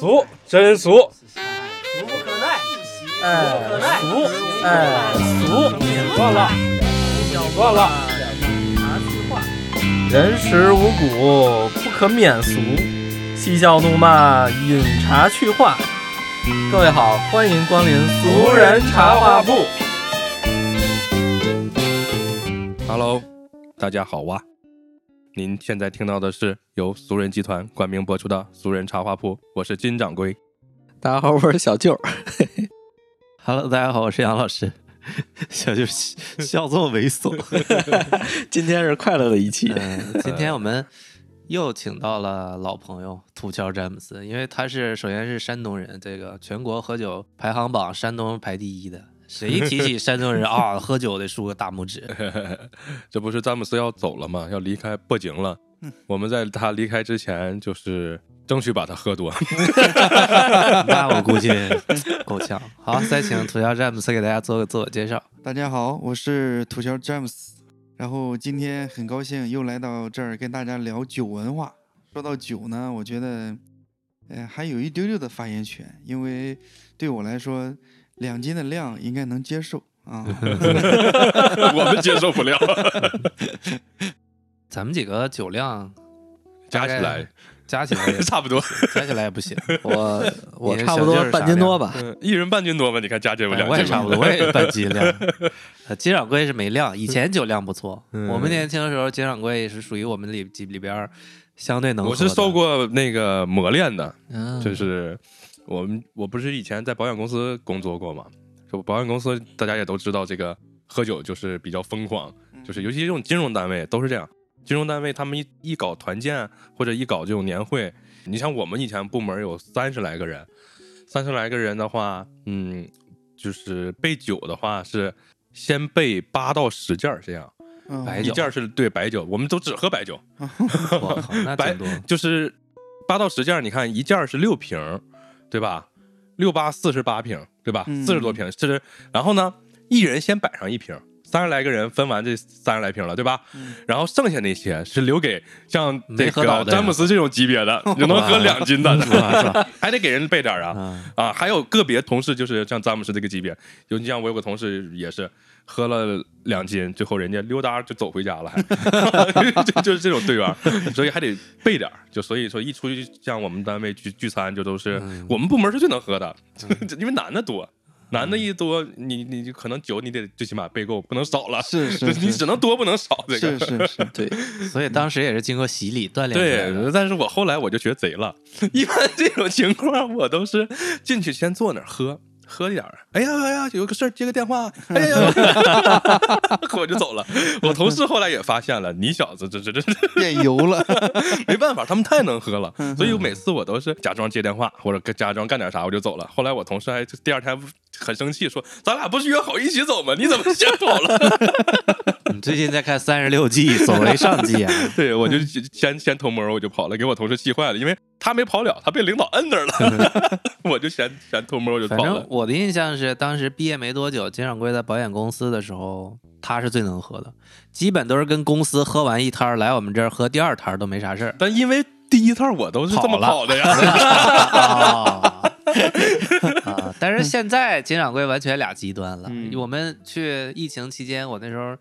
俗，真俗，俗不可耐，哎俗不可耐，俗，哎俗，算了，算了。人食五谷，不可免俗，嬉笑怒骂，饮茶去话。各位好，欢迎光临俗人茶话铺。Hello，大家好哇！您现在听到的是由俗人集团冠名播出的《俗人茶话铺》，我是金掌柜。大家好，我是小舅。Hello，大家好，我是杨老师。小舅笑这么猥琐，今天是快乐的一期。嗯，今天我们又请到了老朋友土桥詹姆斯，因为他是首先是山东人，这个全国喝酒排行榜山东排第一的。谁一提起山东人 啊，喝酒得竖个大拇指。这不是詹姆斯要走了吗？要离开北京了。我们在他离开之前，就是争取把他喝多。那我估计 够呛。好，再请土桥詹姆斯给大家做个自我介绍。大家好，我是土桥詹姆斯，然后今天很高兴又来到这儿跟大家聊酒文化。说到酒呢，我觉得，呃，还有一丢丢的发言权，因为对我来说，两斤的量应该能接受啊。我们接受不了，咱们几个酒量加起来 加起来也 差不多，加起来也不行。我我差不多半斤多吧。嗯，一人半斤多吧？你看加起来哎两斤吧我也差不多，我也半斤量。呃金掌柜是没量，以前酒量不错。嗯我们年轻的时候，金掌柜是属于我们里里里边相对能喝。我是受过那个磨练的，嗯，就是我们我不是以前在保险公司工作过嘛，就保险公司大家也都知道，这个喝酒就是比较疯狂，就是尤其这种金融单位都是这样。金融单位他们一一搞团建或者一搞这种年会，你像我们以前部门有三十来个人，三十来个人的话，嗯，就是备酒的话是先备八到十件这样，嗯白酒一件是对白酒，我们都只喝白酒，我靠，那白挺多。就是八到十件，你看一件是六瓶，对吧？六八四十八瓶，对吧？嗯四十多瓶，是。然后呢，一人先摆上一瓶，三十来个人分完这三十来瓶了，对吧？嗯然后剩下那些是留给像这个詹姆斯这种级别的，就 能喝两斤的，是吧？还得给人备点啊。嗯，啊，还有个别同事就是像詹姆斯这个级别，就你像我有个同事也是喝了两斤，最后人家溜达就走回家了，还 就就是这种队员，所以还得备点。就所以说一出去像我们单位聚聚餐，就都是、嗯我们部门是最能喝的，因为男的多。男的一多，你你就可能酒你得最起码备够，不能少了。是 是是你只能多不能少。这个是是是，对，所以当时也是经过洗礼锻炼。对，但是我后来我就学贼了。一般 这种情况，我都是进去先坐那儿喝，喝点儿。哎呀哎呀，有个事儿接个电话，哎呀，我就走了。我同事后来也发现了，你小子这这这这变油了。没办法，他们太能喝了，所以我每次我都是假装接电话或者假装干点啥我就走了。后来我同事还第二天很生气说：“咱俩不是约好一起走吗？你怎么先跑了？” 你最近在看三十六计，走为上计啊。对，我就先先偷摸，我就跑了，给我同事气坏了，因为他没跑了，他被领导摁那儿了，我就先先偷摸我就跑了。正我的印象是，当时毕业没多久，金掌柜在保险公司的时候，他是最能喝的，基本都是跟公司喝完一摊儿来我们这儿喝第二摊儿都没啥事儿。但因为第一趟我都是这么跑的呀，啊 啊！但是现在金掌柜完全俩极端了。嗯我们去疫情期间，我那时候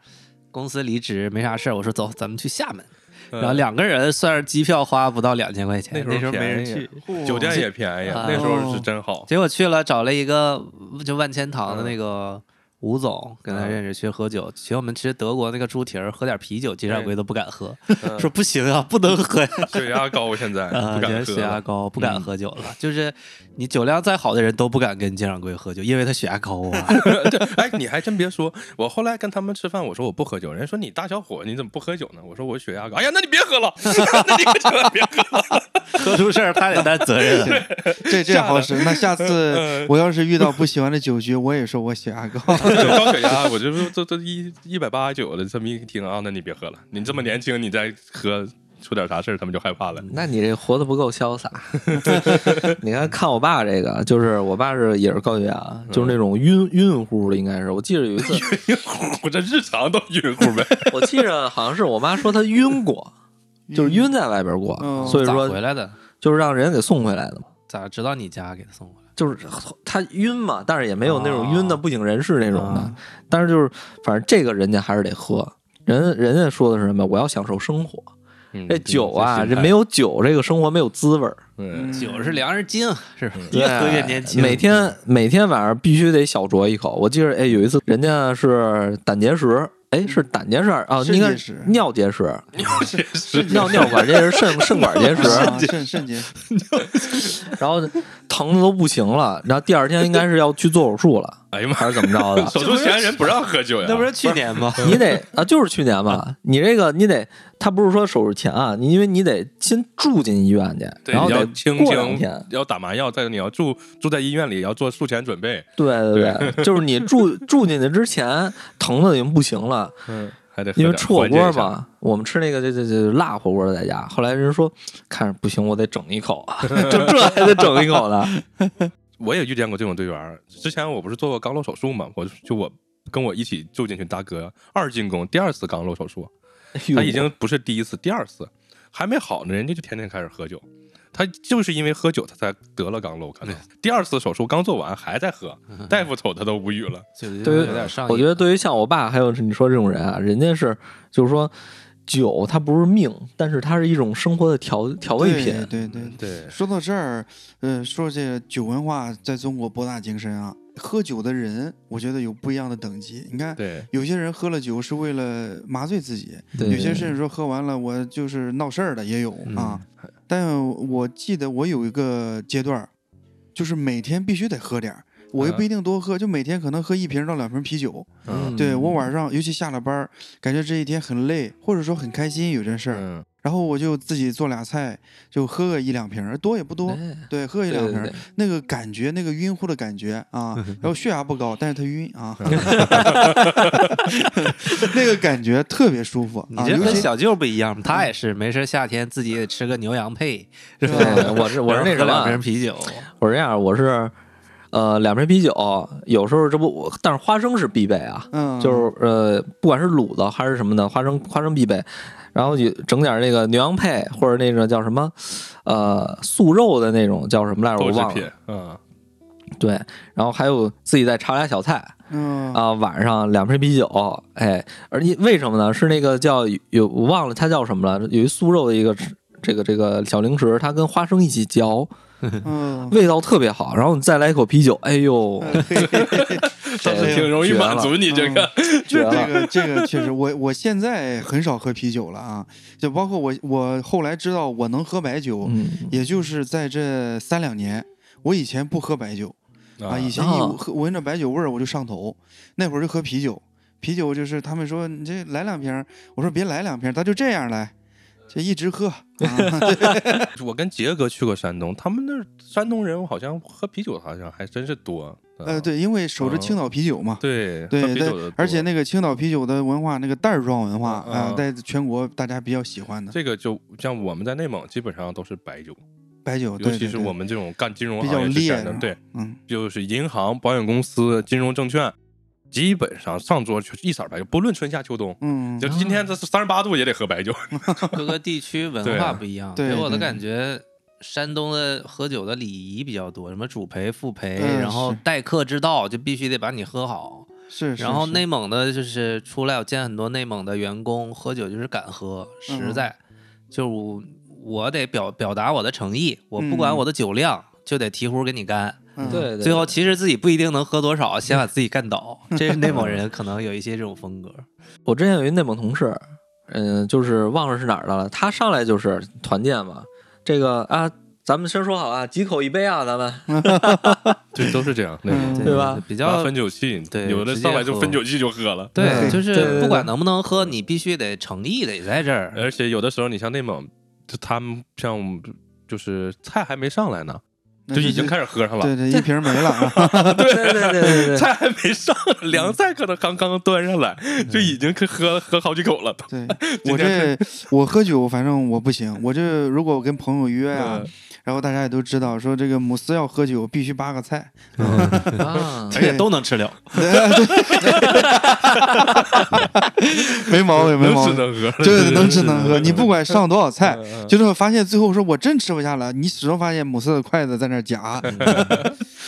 公司离职没啥事儿，我说走，咱们去厦门。然后两个人算是机票花不到两千块钱，那时候没人便宜去。酒店也便宜，啊那时候是真好。结果去了，找了一个就万千堂的那个吴总，跟他认识去喝酒，请我们吃德国那个猪蹄儿，喝点啤酒，金掌柜都不敢喝，说不行啊，不能喝呀。血压高，现在 啊，不敢喝了。血压高，不敢喝酒了。就是你酒量再好的人都不敢跟金掌柜喝酒，因为他血压高啊。哎，你还真别说，我后来跟他们吃饭，我说我不喝酒，人家说你大小伙你怎么不喝酒呢？我说我血压高。哎呀，那你别喝了，那你可千万别喝了。喝出事儿他得担责任。这这好使。那下次嗯我要是遇到不喜欢的酒局，我也说我血压高。高血压，我这不这这一一百八九的，这么一听啊，那你别喝了，你这么年轻，你再喝出点啥事儿，他们就害怕了。那你这活得不够潇洒。你看，看我爸这个，就是我爸是也是高血压，就是那种晕晕乎的，应该是。我记得有一次，晕乎，我这日常都晕乎呗。我记着好像是我妈说她晕过，就是晕在外边过，嗯所以说回来的？就是让人给送回来的嘛。咋知道你家给他送过来？就是他晕嘛，但是也没有那种晕的哦不省人事那种的。啊。但是就是反正这个人家还是得喝，人人家说的是什么？我要享受生活。嗯这酒啊，这没有，酒，这个生活没有滋味儿。嗯，酒是粮食精，是越喝越年轻。每天每天晚上必须得小酌一口。我记得，哎，有一次人家是胆结石，哎，是胆结石啊，应该肾结石。尿结石，尿尿管结石，肾 肾管结石，啊肾肾结石。然后疼的都不行了。然后第二天应该是要去做手术了，哎呀妈，还是怎么着的？手术前人不让喝酒呀，那不是去年吗？你得啊，就是去年吧，你这个你得，他不是说手术前啊，你因为你得先住进医院去，然后得清过两天，，要打麻药，再你要住住在医院里，要做术前准备，对对对，就是你住住进去之前疼的已经不行了，嗯，还得因为吃火锅嘛，我们吃那个这这这辣火锅在家，后来人说看着不行，我得整一口，就这还得整一口呢。我也遇见过这种队员。之前我不是做过肛瘘手术嘛，我就就我跟我一起住进去大哥二进宫，第二次肛瘘手术，他已经不是第一次，第二次还没好呢，人家就天天开始喝酒。他就是因为喝酒，他才得了肛瘘，可能第二次手术刚做完还在喝，大夫瞅他都无语了。就对于有点上瘾。我觉得对于像我爸还有你说这种人啊，人家是就是说酒它不是命，但是它是一种生活的调调味品。对对对。对，说到这儿，呃，说这个酒文化在中国博大精深啊。喝酒的人，我觉得有不一样的等级。你看，对，有些人喝了酒是为了麻醉自己，对有些甚至说喝完了我就是闹事儿的也有啊。但我记得我有一个阶段，就是每天必须得喝点儿，我又不一定多喝，就每天可能喝一瓶到两瓶啤酒。嗯对我晚上尤其下了班，感觉这一天很累，或者说很开心有件事儿，嗯，然后我就自己做俩菜，就喝个一两瓶儿，多也不多。哎对，喝一两瓶儿，对对对那个感觉，那个晕乎的感觉啊，然后血压不高，但是他晕啊 那个感觉特别舒服啊，你这尤其跟小舅不一样，他也是没事夏天自己也吃个牛羊配，是吧？我是我是那什喝两瓶，啤酒，我是这样，我是呃两瓶啤酒，有时候这不，但是花生是必备啊，嗯，就是呃不管是卤的还是什么的，花生花生必备。然后就整点那个牛羊配，或者那个叫什么，呃，素肉的那种叫什么来着？豆制品我忘了。，嗯，对，然后还有自己再炒俩小菜，嗯啊、晚上两瓶啤酒，哎，而且为什么呢？是那个叫有我忘了它叫什么了，有一素肉的一个这个这个小零食，它跟花生一起嚼，嗯，味道特别好。然后你再来一口啤酒，哎呦，倒是 挺容易满足你 这个！这个这个确实，我我现在很少喝啤酒了啊，就包括我我后来知道我能喝白酒，嗯，也就是在这三两年，我以前不喝白酒啊，以前一啊喝闻着白酒味儿我就上头，那会儿就喝啤酒，啤酒就是他们说你这来两瓶，我说别来两瓶儿，咱就这样来，就一直喝。啊，我跟杰哥去过山东，他们那山东人好像喝啤酒好像还真是多。呃，对，因为守着青岛啤酒嘛。对对对而且那个青岛啤酒的文化，那个袋儿装文化嗯啊，嗯。在全国大家比较喜欢的。这个就像我们在内蒙基本上都是白酒，白酒，尤其是我们这种干金融行业之前烈，的对，嗯，就是银行、保险公司、金融证券，基本上上桌就是一色白酒，不论春夏秋冬。嗯，就今天这是三十八度也得喝白酒，各个地区文化不一样，对给我的感觉。山东的喝酒的礼仪比较多，什么主陪、副陪，嗯然后待客之道就必须得把你喝好。是，然后内蒙的就是出来，我见很多内蒙的员工喝酒就是敢喝，实嗯在，就我我得表表达我的诚意，我不管嗯我的酒量，就得提壶给你干。嗯对对，最后其实自己不一定能喝多少，先 把自己干倒。这是内蒙人可能有一些这种风格。我之前有一内蒙同事，嗯、就是忘了是哪儿的了，他上来就是团建嘛，这个啊，咱们先说好啊，几口一杯啊，咱们 对，都是这样。对吧比较分酒器，对有的上来就分酒器就喝了。对，就是不管能不能喝，你必须得诚意得在这儿。而且有的时候，你像内蒙，就他们像就是菜还没上来呢，那就已经开始喝上了。对对，一瓶没了啊，对对对对对对，菜还没上，凉菜可能刚刚端上来，就已经喝喝好几口了。对我这我喝酒，反正我不行，我这如果我跟朋友约啊嗯，然后大家也都知道，说这个姆斯要喝酒必须八个菜，啊，而且都能吃了，没毛病，没毛病，吃能喝，对，能吃能喝，你不管上多少菜，嗯嗯。就是发现最后说我真吃不下了，你始终发现姆斯的筷子在那点假。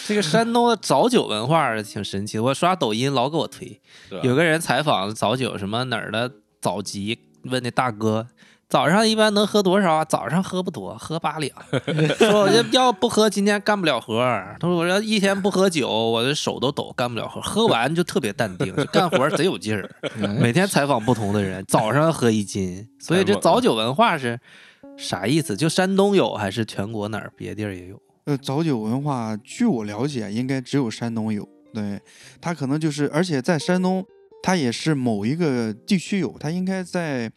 这个山东的早酒文化挺神奇，我刷抖音老给我推，有个人采访早酒什么哪儿的早集，问那大哥。早上一般能喝多少啊？早上喝不多，喝八两。说我这要不喝，今天干不了活儿。他说我要一天不喝酒，我的手都抖，干不了活。喝完就特别淡定，就干活贼有劲儿。每天采访不同的人，早上喝一斤。所以这早酒文化是啥意思？就山东有，还是全国哪儿别地儿也有？呃，早酒文化，据我了解，应该只有山东有。对，他可能就是，而且在山东，他也是某一个地区有，他应该在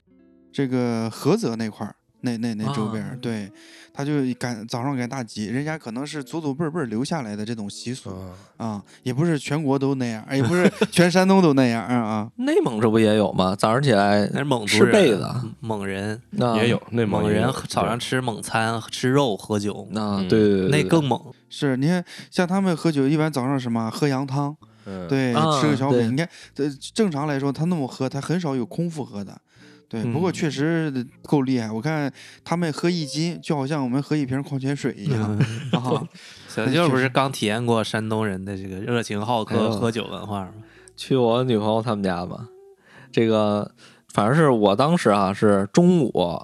这个菏泽那块儿，那那那周边对，他就赶早上赶大集，人家可能是祖祖辈辈留下来的这种习俗啊啊，也不是全国都那样，也不是全山东都那样啊啊。内蒙这不也有吗？早上起来那是蒙族吃人被子，蒙人，那也有内蒙蒙人早上吃蒙餐，吃肉喝酒，那嗯对对对，对那更猛。是，你看像他们喝酒，一般早上什么喝羊汤，嗯，对，啊吃个小对饼。你看，呃，正常来说，他那么喝，他很少有空腹喝的。对，不过嗯确实够厉害。我看他们喝一斤，就好像我们喝一瓶矿泉水一样啊。小舅不是刚体验过山东人的这个热情好客喝酒文化吗？去我女朋友他们家吧，这个反正是我当时啊是中午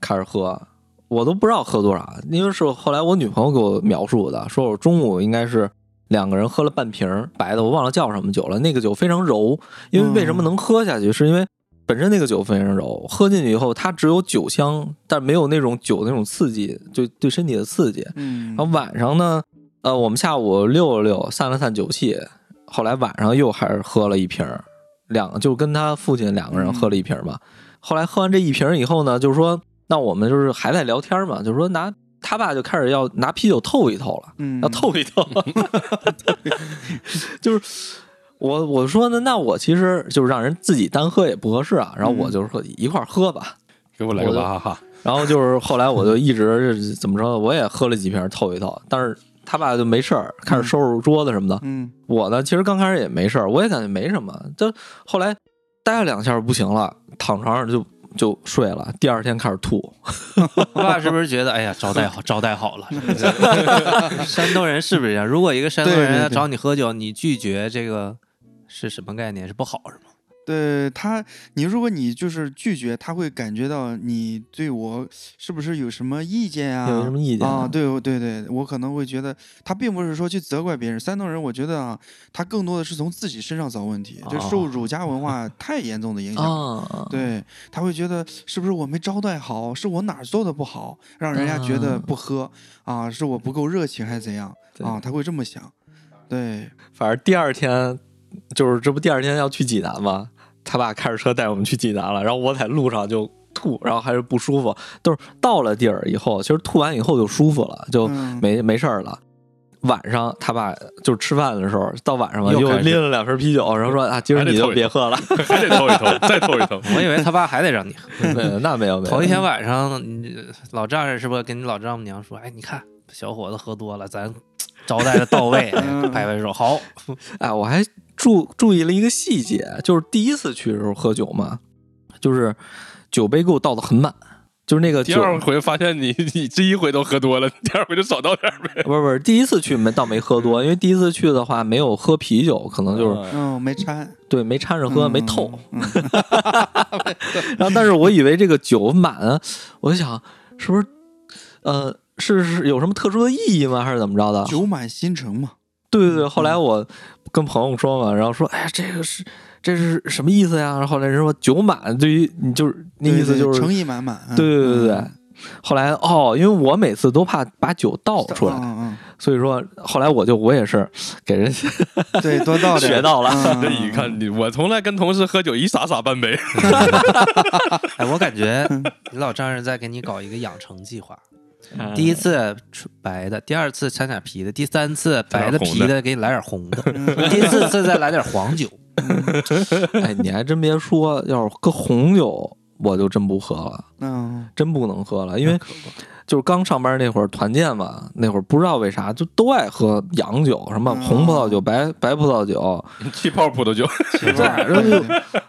开始喝，我都不知道喝多少，因为是后来我女朋友给我描述的，说我中午应该是两个人喝了半瓶白的，我忘了叫什么酒了，那个酒非常柔，因为为什么能喝下去，是因为。本身那个酒非常柔，喝进去以后，它只有酒香，但没有那种酒那种刺激，就对身体的刺激。嗯然后晚上呢，呃，我们下午溜了溜，散了散酒气，后来晚上又还是喝了一瓶儿，两个就跟他父亲两个人喝了一瓶儿嘛。后来喝完这一瓶儿以后呢，就是说，那我们就是还在聊天嘛，就是说拿他爸就开始要拿啤酒透一透了，嗯要透一透 就是。我我说呢，那我其实就是让人自己单喝也不合适啊，然后我就是说一块儿喝吧，给我来个哈哈，然后就是后来我就一直怎么着，我也喝了几瓶透一透，但是他爸就没事儿，开始收拾桌子什么的。嗯我呢，其实刚开始也没事儿，我也感觉没什么，就后来待了两下不行了，躺床上就就睡了，第二天开始吐。我爸是不是觉得，哎呀，招待好，招待好了？山东人是不是这样？如果一个山东人要找你喝酒，你拒绝这个是什么概念？是不好是吗？对他，你如果你就是拒绝，他会感觉到你对我是不是有什么意见啊？有什么意见啊？对对对，我可能会觉得他并不是说去责怪别人。山东人，我觉得啊，他更多的是从自己身上找问题，就受儒家文化太严重的影响。啊，对，他会觉得是不是我没招待好，是我哪儿做的不好，让人家觉得啊不喝啊，是我不够热情还是怎样啊？他会这么想。对，反正第二天就是这不第二天要去济南吗？他爸开着车带我们去济南了，然后我在路上就吐，然后还是不舒服，都是到了地儿以后，其实吐完以后就舒服了，就嗯没、没事儿了。晚上他爸就是吃饭的时候，到晚上吧，又拎了两瓶啤酒，然后说啊，今儿你就别喝了。还得偷一偷，再偷一偷。我以为他爸还得让你喝。对，那没有没有。头一天晚上，你老丈人是不是跟你老丈母娘说，哎，你看小伙子喝多了，咱招待的到位，嗯拍拍手，好。哎，我还注注意了一个细节，就是第一次去的时候喝酒嘛，就是酒杯给我倒的很满，就是那个第二回发现你你第一回都喝多了，第二回就少倒点呗。不是不是，第一次去没倒没喝多，因为第一次去的话没有喝啤酒，可能就是、嗯，没掺，对没掺着喝，没透。嗯。然后，但是我以为这个酒满，我就想是不是呃是是有什么特殊的意义吗？还是怎么着的？酒满心诚嘛。对对对，后来我跟朋友说嘛，然后说，哎呀，这个是这是什么意思呀？然后后来人说酒满，对于你就是那意思对对就是诚意满满。嗯对对对对。嗯后来哦，因为我每次都怕把酒倒出来，嗯所以说后来我就我也是给人嗯，对，多倒 点，学到了嗯 这一看你，我从来跟同事喝酒一洒洒半杯。哎，我感觉你老丈人在给你搞一个养成计划。嗯。第一次出白的，第二次掺点啤的，第三次白的皮的啤的给你来点红的，第四次再来点黄酒。哎，你还真别说，要是搁红酒，我就真不喝了，嗯。真不能喝了，因为就是刚上班那会儿团建嘛，那会儿不知道为啥就都爱喝洋酒，什么红葡萄酒、白白葡萄酒，气泡葡萄酒，对，然后就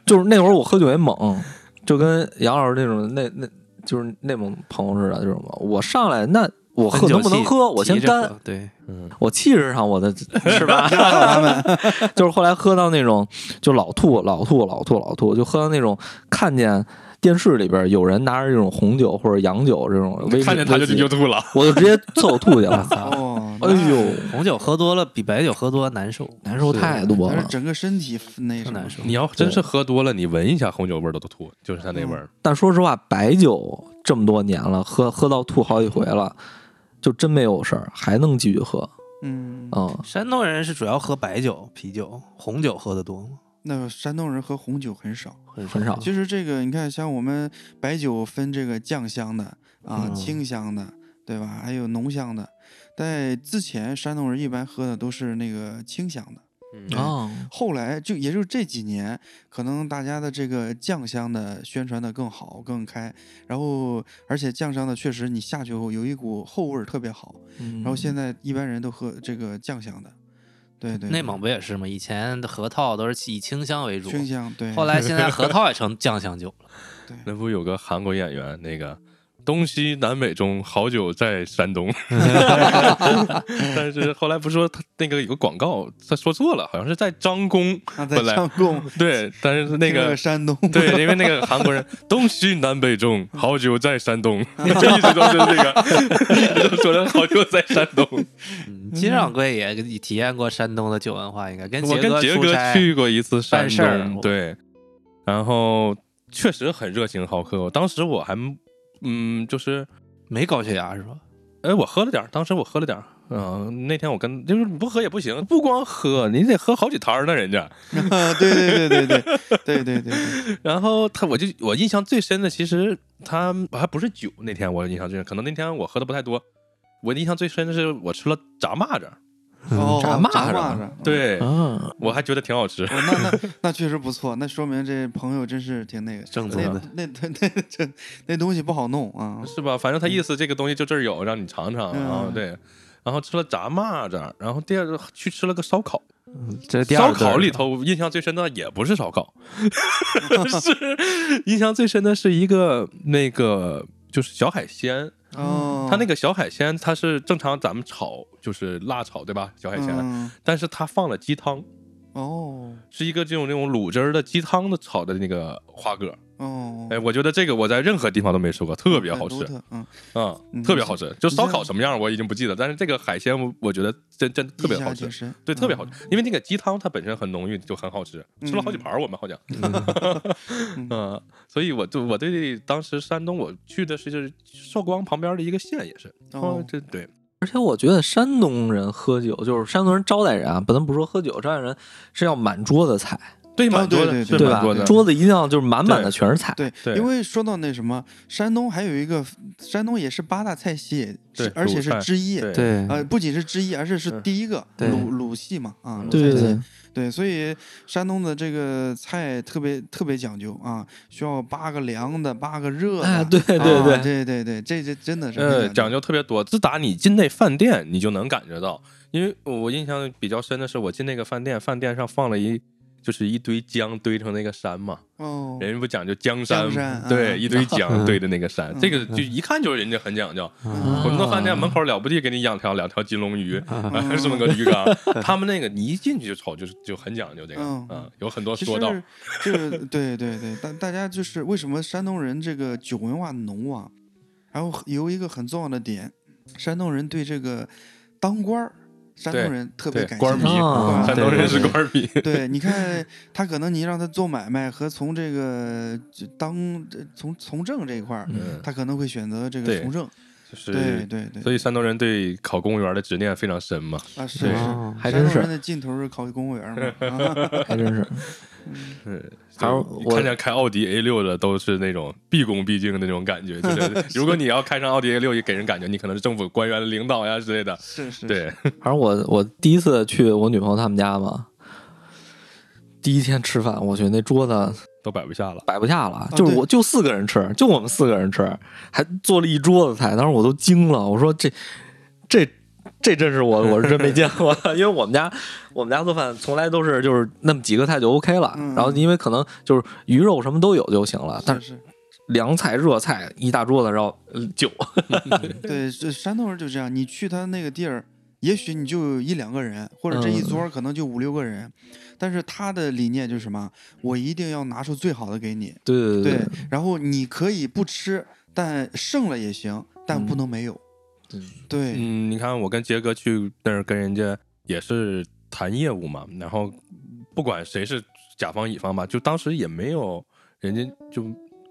就是那会儿我喝酒也猛，就跟杨老师那种那那就是内蒙朋友似的，就是我上来那我喝能不能喝，我先干。对，嗯，我气势上我的是吧？他们。就是后来喝到那种就老吐老吐老吐老吐，就喝到那种看见电视里边有人拿着这种红酒或者洋酒这种看见他就就吐了。我就直接凑吐去了。哦，哎呦，红酒喝多了比白酒喝多难受，难受太多了。整个身体那难受。你要真是喝多了，你闻一下红酒味儿都都吐，就是它那味儿。但说实话，白酒这么多年了，喝喝到吐好几回了，就真没有事儿，还能继续喝。嗯，嗯，山东人是主要喝白酒、啤酒，红酒喝的多吗？那山东人喝红酒很少。很少。其实这个你看，像我们白酒分这个酱香的啊、嗯清香的，对吧？还有浓香的。在之前，山东人一般喝的都是那个清香的。嗯哦，后来就也就是这几年，可能大家的这个酱香的宣传的更好更开，然后而且酱香的确实你下去后有一股后味儿特别好，嗯然后现在一般人都喝这个酱香的，对对，内蒙不也是吗？以前的核桃都是以清香为主，清香对，后来现在核桃也成酱香酒了。那不有个韩国演员，那个东西南北中，好酒在山东。但是后来不是说他那个有个广告，他说错了，好像是在张公。啊在本来上贡对，但是那个山东对，因为那个韩国人东西南北中，好酒在山东，就 一直都是这个，一直都说的好酒在山东。嗯，金掌柜也体验过山东的酒文化，应该跟我杰跟杰哥出差去过一次山办事儿东，对，然后确实很热情好客。当时我还嗯，就是没高血压是吧？哎，我喝了点儿，当时我喝了点儿。嗯、那天我跟就是你不喝也不行，不光喝，你得喝好几摊儿呢，人家。啊，对对对对对对对对对，然后他，我就我印象最深的，其实他还不是酒。那天我印象最深，可能那天我喝的不太多。我印象最深的是我吃了炸蚂蚱，哦，炸蚂蚱蚱，对、啊，我还觉得挺好吃。哦，那那那确实不错，那说明这朋友真是挺那个正宗的那那那这那东西不好弄啊。是吧？反正他意思这个东西就这儿有，让你尝尝。然后嗯对，然后吃了炸蚂蚱，然后第二个去吃了个烧烤。这第烧烤里头印象最深的也不是烧烤，是印象最深的是一个那个就是小海鲜。哦，它那个小海鲜，它是正常咱们炒就是辣炒对吧？小海鲜，嗯。但是它放了鸡汤，哦。是一个这种那种卤汁儿的鸡汤的炒的那个花蛤。哦，哎，我觉得这个我在任何地方都没吃过，特别好吃嗯，啊、嗯特别好吃。就烧烤什么样我已经不记得，但是这个海鲜我我觉得真真特别好吃对，特别好嗯。吃，因为那个鸡汤它本身很浓郁，就很好吃，吃了好几盘儿我们好像，嗯嗯，所以我就我对当时山东我去的是就是寿光旁边的一个县也是，哦。哦，这对，而且我觉得山东人喝酒，就是山东人招待人啊，不能不说喝酒，招待人是要满桌子菜，对蛮多的，对是对吧蛮多的，？桌子一定要就是满满的全是菜。对，对因为说到那什么，山东还有一个，山东也是八大菜系，而且是之一。对对呃，不仅是之一，而且是是第一个对鲁鲁系嘛，啊，鲁对对对菜系，对，所以山东的这个菜特别特别讲究啊，需要八个凉的，八个热的，哎对对啊对对对对，这这真的是呃，讲究特别多。自打你进那饭店，你就能感觉到，因为我印象比较深的是，我进那个饭店，饭店上放了一就是一堆姜堆成那个山嘛，哦，人家不讲究江山，江山对，嗯一堆姜堆的那个山，嗯。这个就一看就是人家很讲究。嗯。很多饭店门口了不地给你养条两条金龙鱼，还这么个鱼缸，他们那个你一进去就瞅就是就很讲究这个，嗯。啊，有很多说道，实这个对对 对，大大家就是为什么山东人这个酒文化浓啊？然后有一个很重要的点，山东人对这个当官儿，山东人特别对官儿迷感兴趣。啊山东人是对官儿迷，对，你看他可能你让他做买卖和从这个当从从政这一块儿，嗯，他可能会选择这个从政。就是对对对，所以山东人对考公务员的执念非常深嘛。啊是是，哦还真是山东人，的尽头是考公务员嘛。啊还真是。嗯，还有我就看见开奥迪 A 六的都是那种毕恭毕敬的那种感觉，就是 如果你要开上奥迪 A 六，也给人感觉你可能是政府官员、领导呀之类的。是是，对，反正我我第一次去我女朋友他们家嘛，第一天吃饭，我去那桌子都摆不下了。摆不下了，就是我就四个人吃，就我们四个人吃，还做了一桌子菜，当时我都惊了，我说这这这真是我我是真没见过，因为我们家我们家做饭从来都是就是那么几个菜就 OK 了，嗯然后因为可能就是鱼肉什么都有就行了，但是凉菜、热菜一大桌子，然后呃酒。对，这山东人就这样，你去他那个地儿，也许你就一两个人，或者这一桌可能就五六个人，但是他的理念就是什么？我一定要拿出最好的给你，对对对，然后你可以不吃，但剩了也行，但不能没有。对对，嗯，你看我跟杰哥去那儿跟人家也是谈业务嘛，然后不管谁是甲方乙方吧，就当时也没有人家就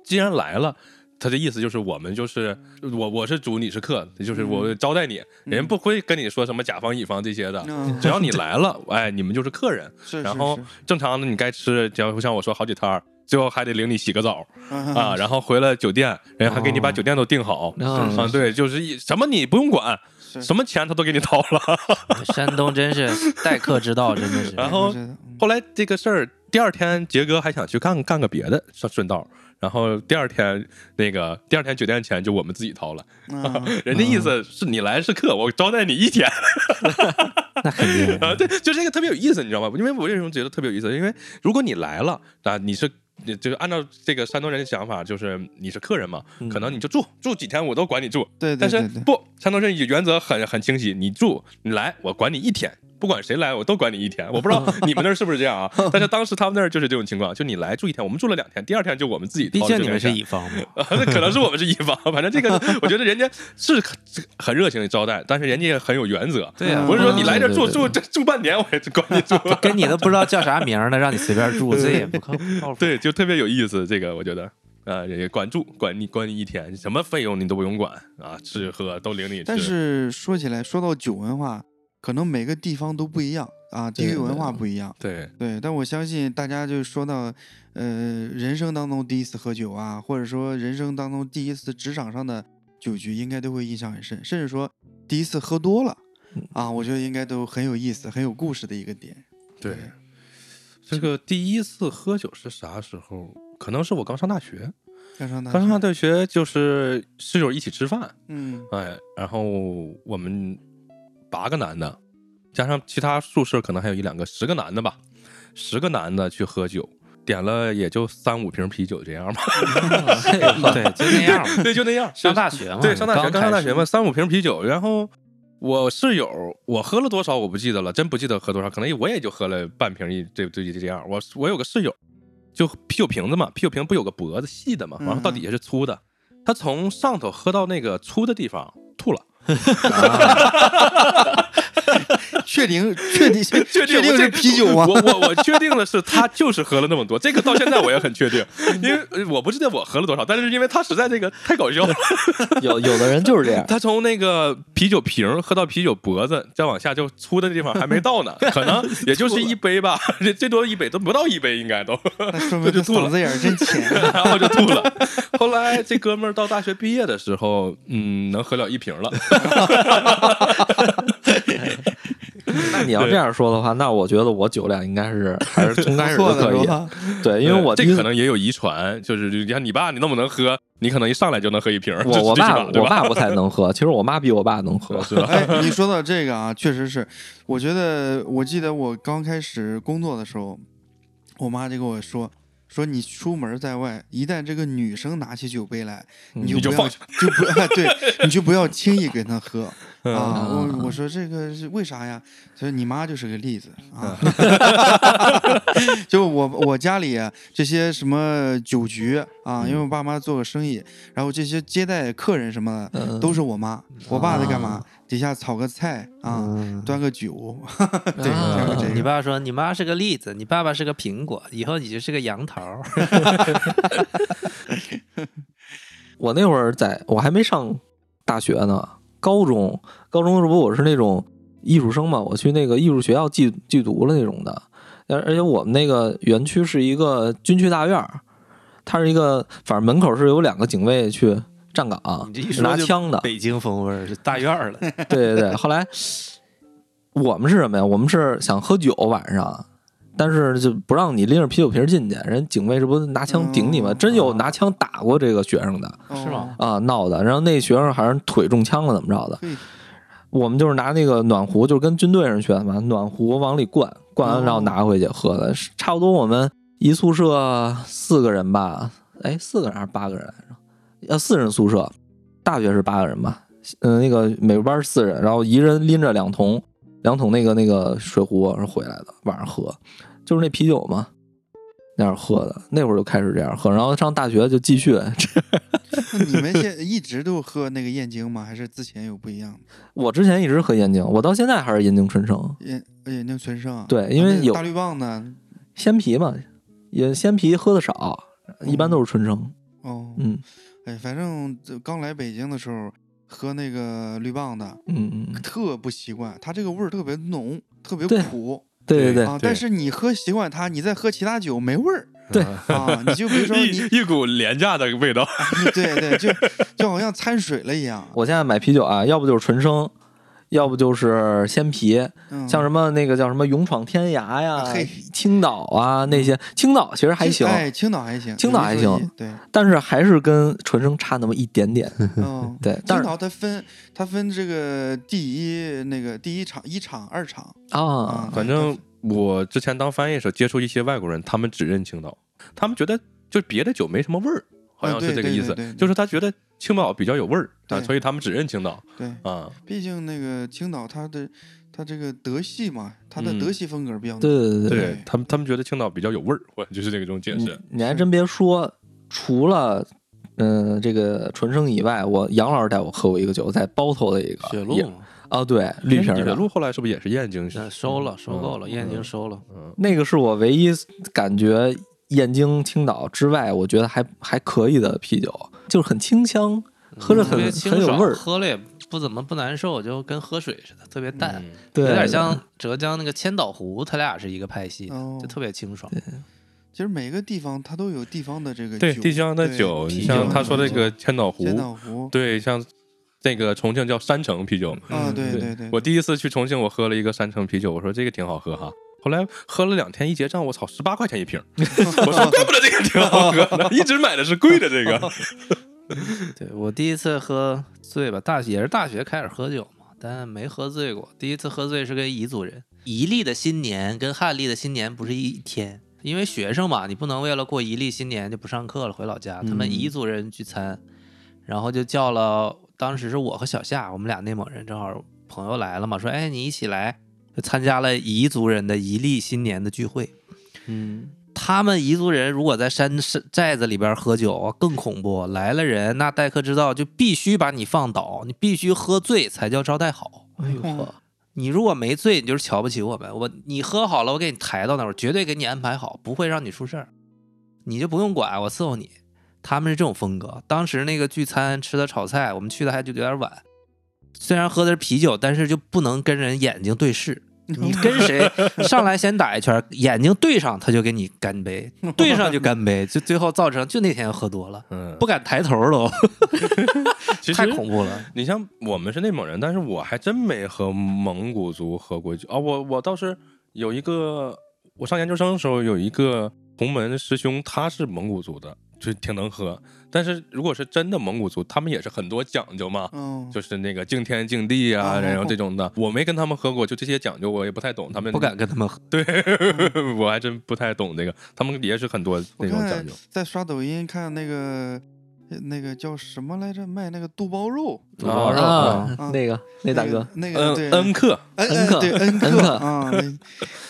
既然来了。他的意思就是我们就是我我是主你是客，就是我招待你，人家不会跟你说什么甲方乙方这些的，嗯只要你来了，哎，你们就是客人。是是然后正常的你该吃，就像我说好几摊儿，最后还得领你洗个澡啊，啊然后回了酒店，人家还给你把酒店都订好啊啊，对，就是一什么你不用管，什么钱他都给你掏了。山东真是待客之道，真的是。然后后来这个事儿，第二天杰哥还想去干干个别的，顺顺道。然后第二天那个第二天酒店钱就我们自己掏了，啊人家意思是你来是客，我招待你一天。那肯定啊，对，就这个特别有意思，你知道吗？因为我为什么觉得特别有意思？因为如果你来了啊，你是。你就是按照这个山东人的想法，就是你是客人嘛，可能你就住住几天，我都管你住。对对但是不，山东人原则很很清晰，你住你来，我管你一天，不管谁来，我都管你一天。我不知道 你们那儿是不是这样啊？但是当时他们那儿就是这种情况，就你来住一天，我们住了两天，第二天就我们自己 毕掏竟你们是乙方嘛。那可能是我们是乙方，反正这个我觉得人家是很很热情的招待，但是人家也很有原则。对呀不是说你来这住住这住半年，我也管你住。跟你都不知道叫啥名儿呢，让你随便住，这也不靠靠谱。对，就特别有意思。这个我觉得，呃，人家管住，管你管你一天，什么费用你都不用管啊，吃喝都领你吃。但是说起来，说到酒文化，可能每个地方都不一样啊，地域文化不一样。对，对，但我相信大家就说到，呃，人生当中第一次喝酒啊，或者说人生当中第一次职场上的酒局，应该都会印象很深，甚至说第一次喝多了啊，我觉得应该都很有意思、很有故事的一个点。对，这个第一次喝酒是啥时候？可能是我刚上大学，刚上大学刚上，大学就是室友一起吃饭，嗯哎，然后我们八个男的，加上其他宿舍可能还有一两个，十个男的吧，十个男的去喝酒，点了也就三五瓶啤酒这样吧，对，就那样。对，就那样。上大学嘛，对，上大学刚上大学嘛，三五瓶啤酒，然后我室友我喝了多少我不记得了，真不记得喝多少，可能我也就喝了半瓶一这这这样。我我有个室友，就啤酒瓶子嘛，啤酒瓶不有个脖子细的嘛，然后到底下是粗的，他从上头喝到那个粗的地方吐了。哈哈哈哈哈哈哈哈哈哈确定确定确 确定这啤酒吗？我我我确定的是他就是喝了那么多，这个到现在我也很确定，因为呃我不知道我喝了多少，但是因为他实在这个太搞笑了，有有的人就是这样，他从那个啤酒瓶喝到啤酒脖子，再往下就粗的地方还没到呢，可能也就是一杯吧，这最多一杯都不到一杯应该都，那说明就吐了嗓子眼真浅。然后就吐了。后来这哥们儿到大学毕业的时候，嗯，能喝了一瓶了。那你要这样说的话，那我觉得我酒量应该是还是从开始可以。对，因为我这可能也有遗传，就是你看你爸你那么能喝，你可能一上来就能喝一瓶。我我爸我爸不太能喝，其实我妈比我爸能喝。是吧？哎，你说到这个啊，确实是，我觉得，我记得我刚开始工作的时候，我妈就跟我说，说你出门在外，一旦这个女生拿起酒杯来，你就不要你就放下就不对，你就不要轻易给她喝啊。嗯我我说这个是为啥呀？他说你妈就是个例子啊。就我我家里啊这些什么酒局啊，因为我爸妈做个生意，然后这些接待客人什么的嗯都是我妈。我爸在干嘛？底下炒个菜啊，嗯端个酒。对你爸说你妈是个例子，你爸爸是个苹果，以后你就是个杨桃。我那会儿在我还没上大学呢，高中高中时候我是那种艺术生嘛，我去那个艺术学校寄寄读了那种的，而而且我们那个园区是一个军区大院儿，它是一个反正门口是有两个警卫去站岗拿枪的，北京风味儿是大院儿了，对对对，后来我们是什么呀？我们是想喝酒晚上，但是就不让你拎着啤酒瓶进去，人警卫这不拿枪顶你吗？哦真有拿枪打过这个学生的是吗啊，闹的。然后那学生好像腿中枪了，怎么着的嘿？我们就是拿那个暖壶，就是跟军队上学的嘛，暖壶往里灌，灌完然后拿回去喝的。是差不多我们一宿舍四个人吧，哎，四个人还是八个人来着？呃四人宿舍，大学是八个人吧，嗯、那个每个班是四人，然后一人拎着两桶两桶那个那个水壶是回来的，晚上喝，就是那啤酒嘛。那样喝的，那会儿就开始这样喝，然后上大学就继续。这你们现一直都喝那个燕京吗？还是之前有不一样的？我之前一直喝燕京，我到现在还是燕京纯生，燕燕京纯生啊？对啊因为有那大绿棒呢？鲜啤嘛，也鲜啤喝的少，一般都是纯生。哦，嗯哎，反正这刚来北京的时候喝那个绿棒的，嗯嗯，嗯特不习惯，它这个味儿特别浓，特别苦对对对，啊。但是你喝习惯它，你再喝其他酒没味儿对啊。你就比如说 你，一一股廉价的味道。对对，就就好像掺水了一样。我现在买啤酒啊，要不就是纯生，要不就是鲜啤，嗯，像什么那个叫什么勇闯天涯呀嘿、青岛啊那些，青岛其实还行，哎，青岛还行，青岛还行对，但是还是跟纯生差那么一点点。嗯，对，但是青岛它分它分这个第一那个第一场、一场、二场啊啊，反正我之前当翻译的时候接触一些外国人，他们只认青岛，他们觉得就别的酒没什么味儿，好像是这个意思，就是他觉得青岛比较有味儿啊，所以他们只认青岛对，啊。毕竟那个青岛它的它这个德系嘛，它的嗯德系风格比较浓。对对对对他们，他们觉得青岛比较有味儿，或者就是这个种解释你。你还真别说，除了嗯、呃这个纯生以外，我杨老师带我喝过一个酒，在包头的一个雪鹿嘛，啊，对，绿瓶儿的，雪鹿后来是不是也是燕京？那收了，收购了，嗯燕京收了。嗯，那个是我唯一感觉燕京、青岛之外，我觉得还还可以的啤酒，就是很清香，喝着特很别清爽，很有味儿。喝了也不怎么不难受，就跟喝水似的，特别淡，嗯对，有点像浙江那个千岛湖，它俩是一个派系的，哦。就特别清爽。其实每个地方它都有地方的这个对，地方的酒，你像他说这个千岛湖，千岛湖。对，像那个重庆叫山城啤酒，啊，嗯对对对，我第一次去重庆，我喝了一个山城啤酒，我说这个挺好喝哈。后来喝了两天，一结账，我操，十八块钱一瓶。我说怪不得这个挺好喝的，一直买的是贵的这个。对我第一次喝醉吧，大也是大学开始喝酒嘛，但没喝醉过。第一次喝醉是跟彝族人，彝历的新年跟汉历的新年不是一天，因为学生嘛，你不能为了过彝历新年就不上课了，回老家。他们嗯彝族人聚餐，然后就叫了，当时是我和小夏，我们俩内蒙人，正好朋友来了嘛，说哎你一起来，就参加了彝族人的彝历新年的聚会。嗯，他们彝族人如果在山山寨子里边喝酒啊更恐怖，来了人那待客之道就必须把你放倒，你必须喝醉才叫招待好。哎呦呵，你如果没醉，你就是瞧不起我们。我你喝好了，我给你抬到那儿，我绝对给你安排好，不会让你出事儿，你就不用管我伺候你。他们是这种风格。当时那个聚餐吃的炒菜，我们去的还就有点晚，虽然喝的是啤酒，但是就不能跟人眼睛对视。你跟谁上来先打一圈，眼睛对上他就给你干杯，对上就干杯，就最后造成就那天喝多了，嗯，不敢抬头都，其实太恐怖了。你像我们是内蒙人，但是我还真没和蒙古族喝过酒啊。我我倒是有一个，我上研究生的时候有一个同门师兄，他是蒙古族的，就挺能喝。但是如果是真的蒙古族，他们也是很多讲究嘛，嗯，就是那个敬天敬地啊，哦然后这种的，我没跟他们喝过，就这些讲究我也不太懂。他们不敢跟他们喝，对，我还真不太懂这个，他们也是很多那种讲究。在刷抖音看那个那个叫什么来着，卖那个肚包肉，肚包肉 那个那大哥，那个那个对恩恩客，恩恩客对恩恩客啊，那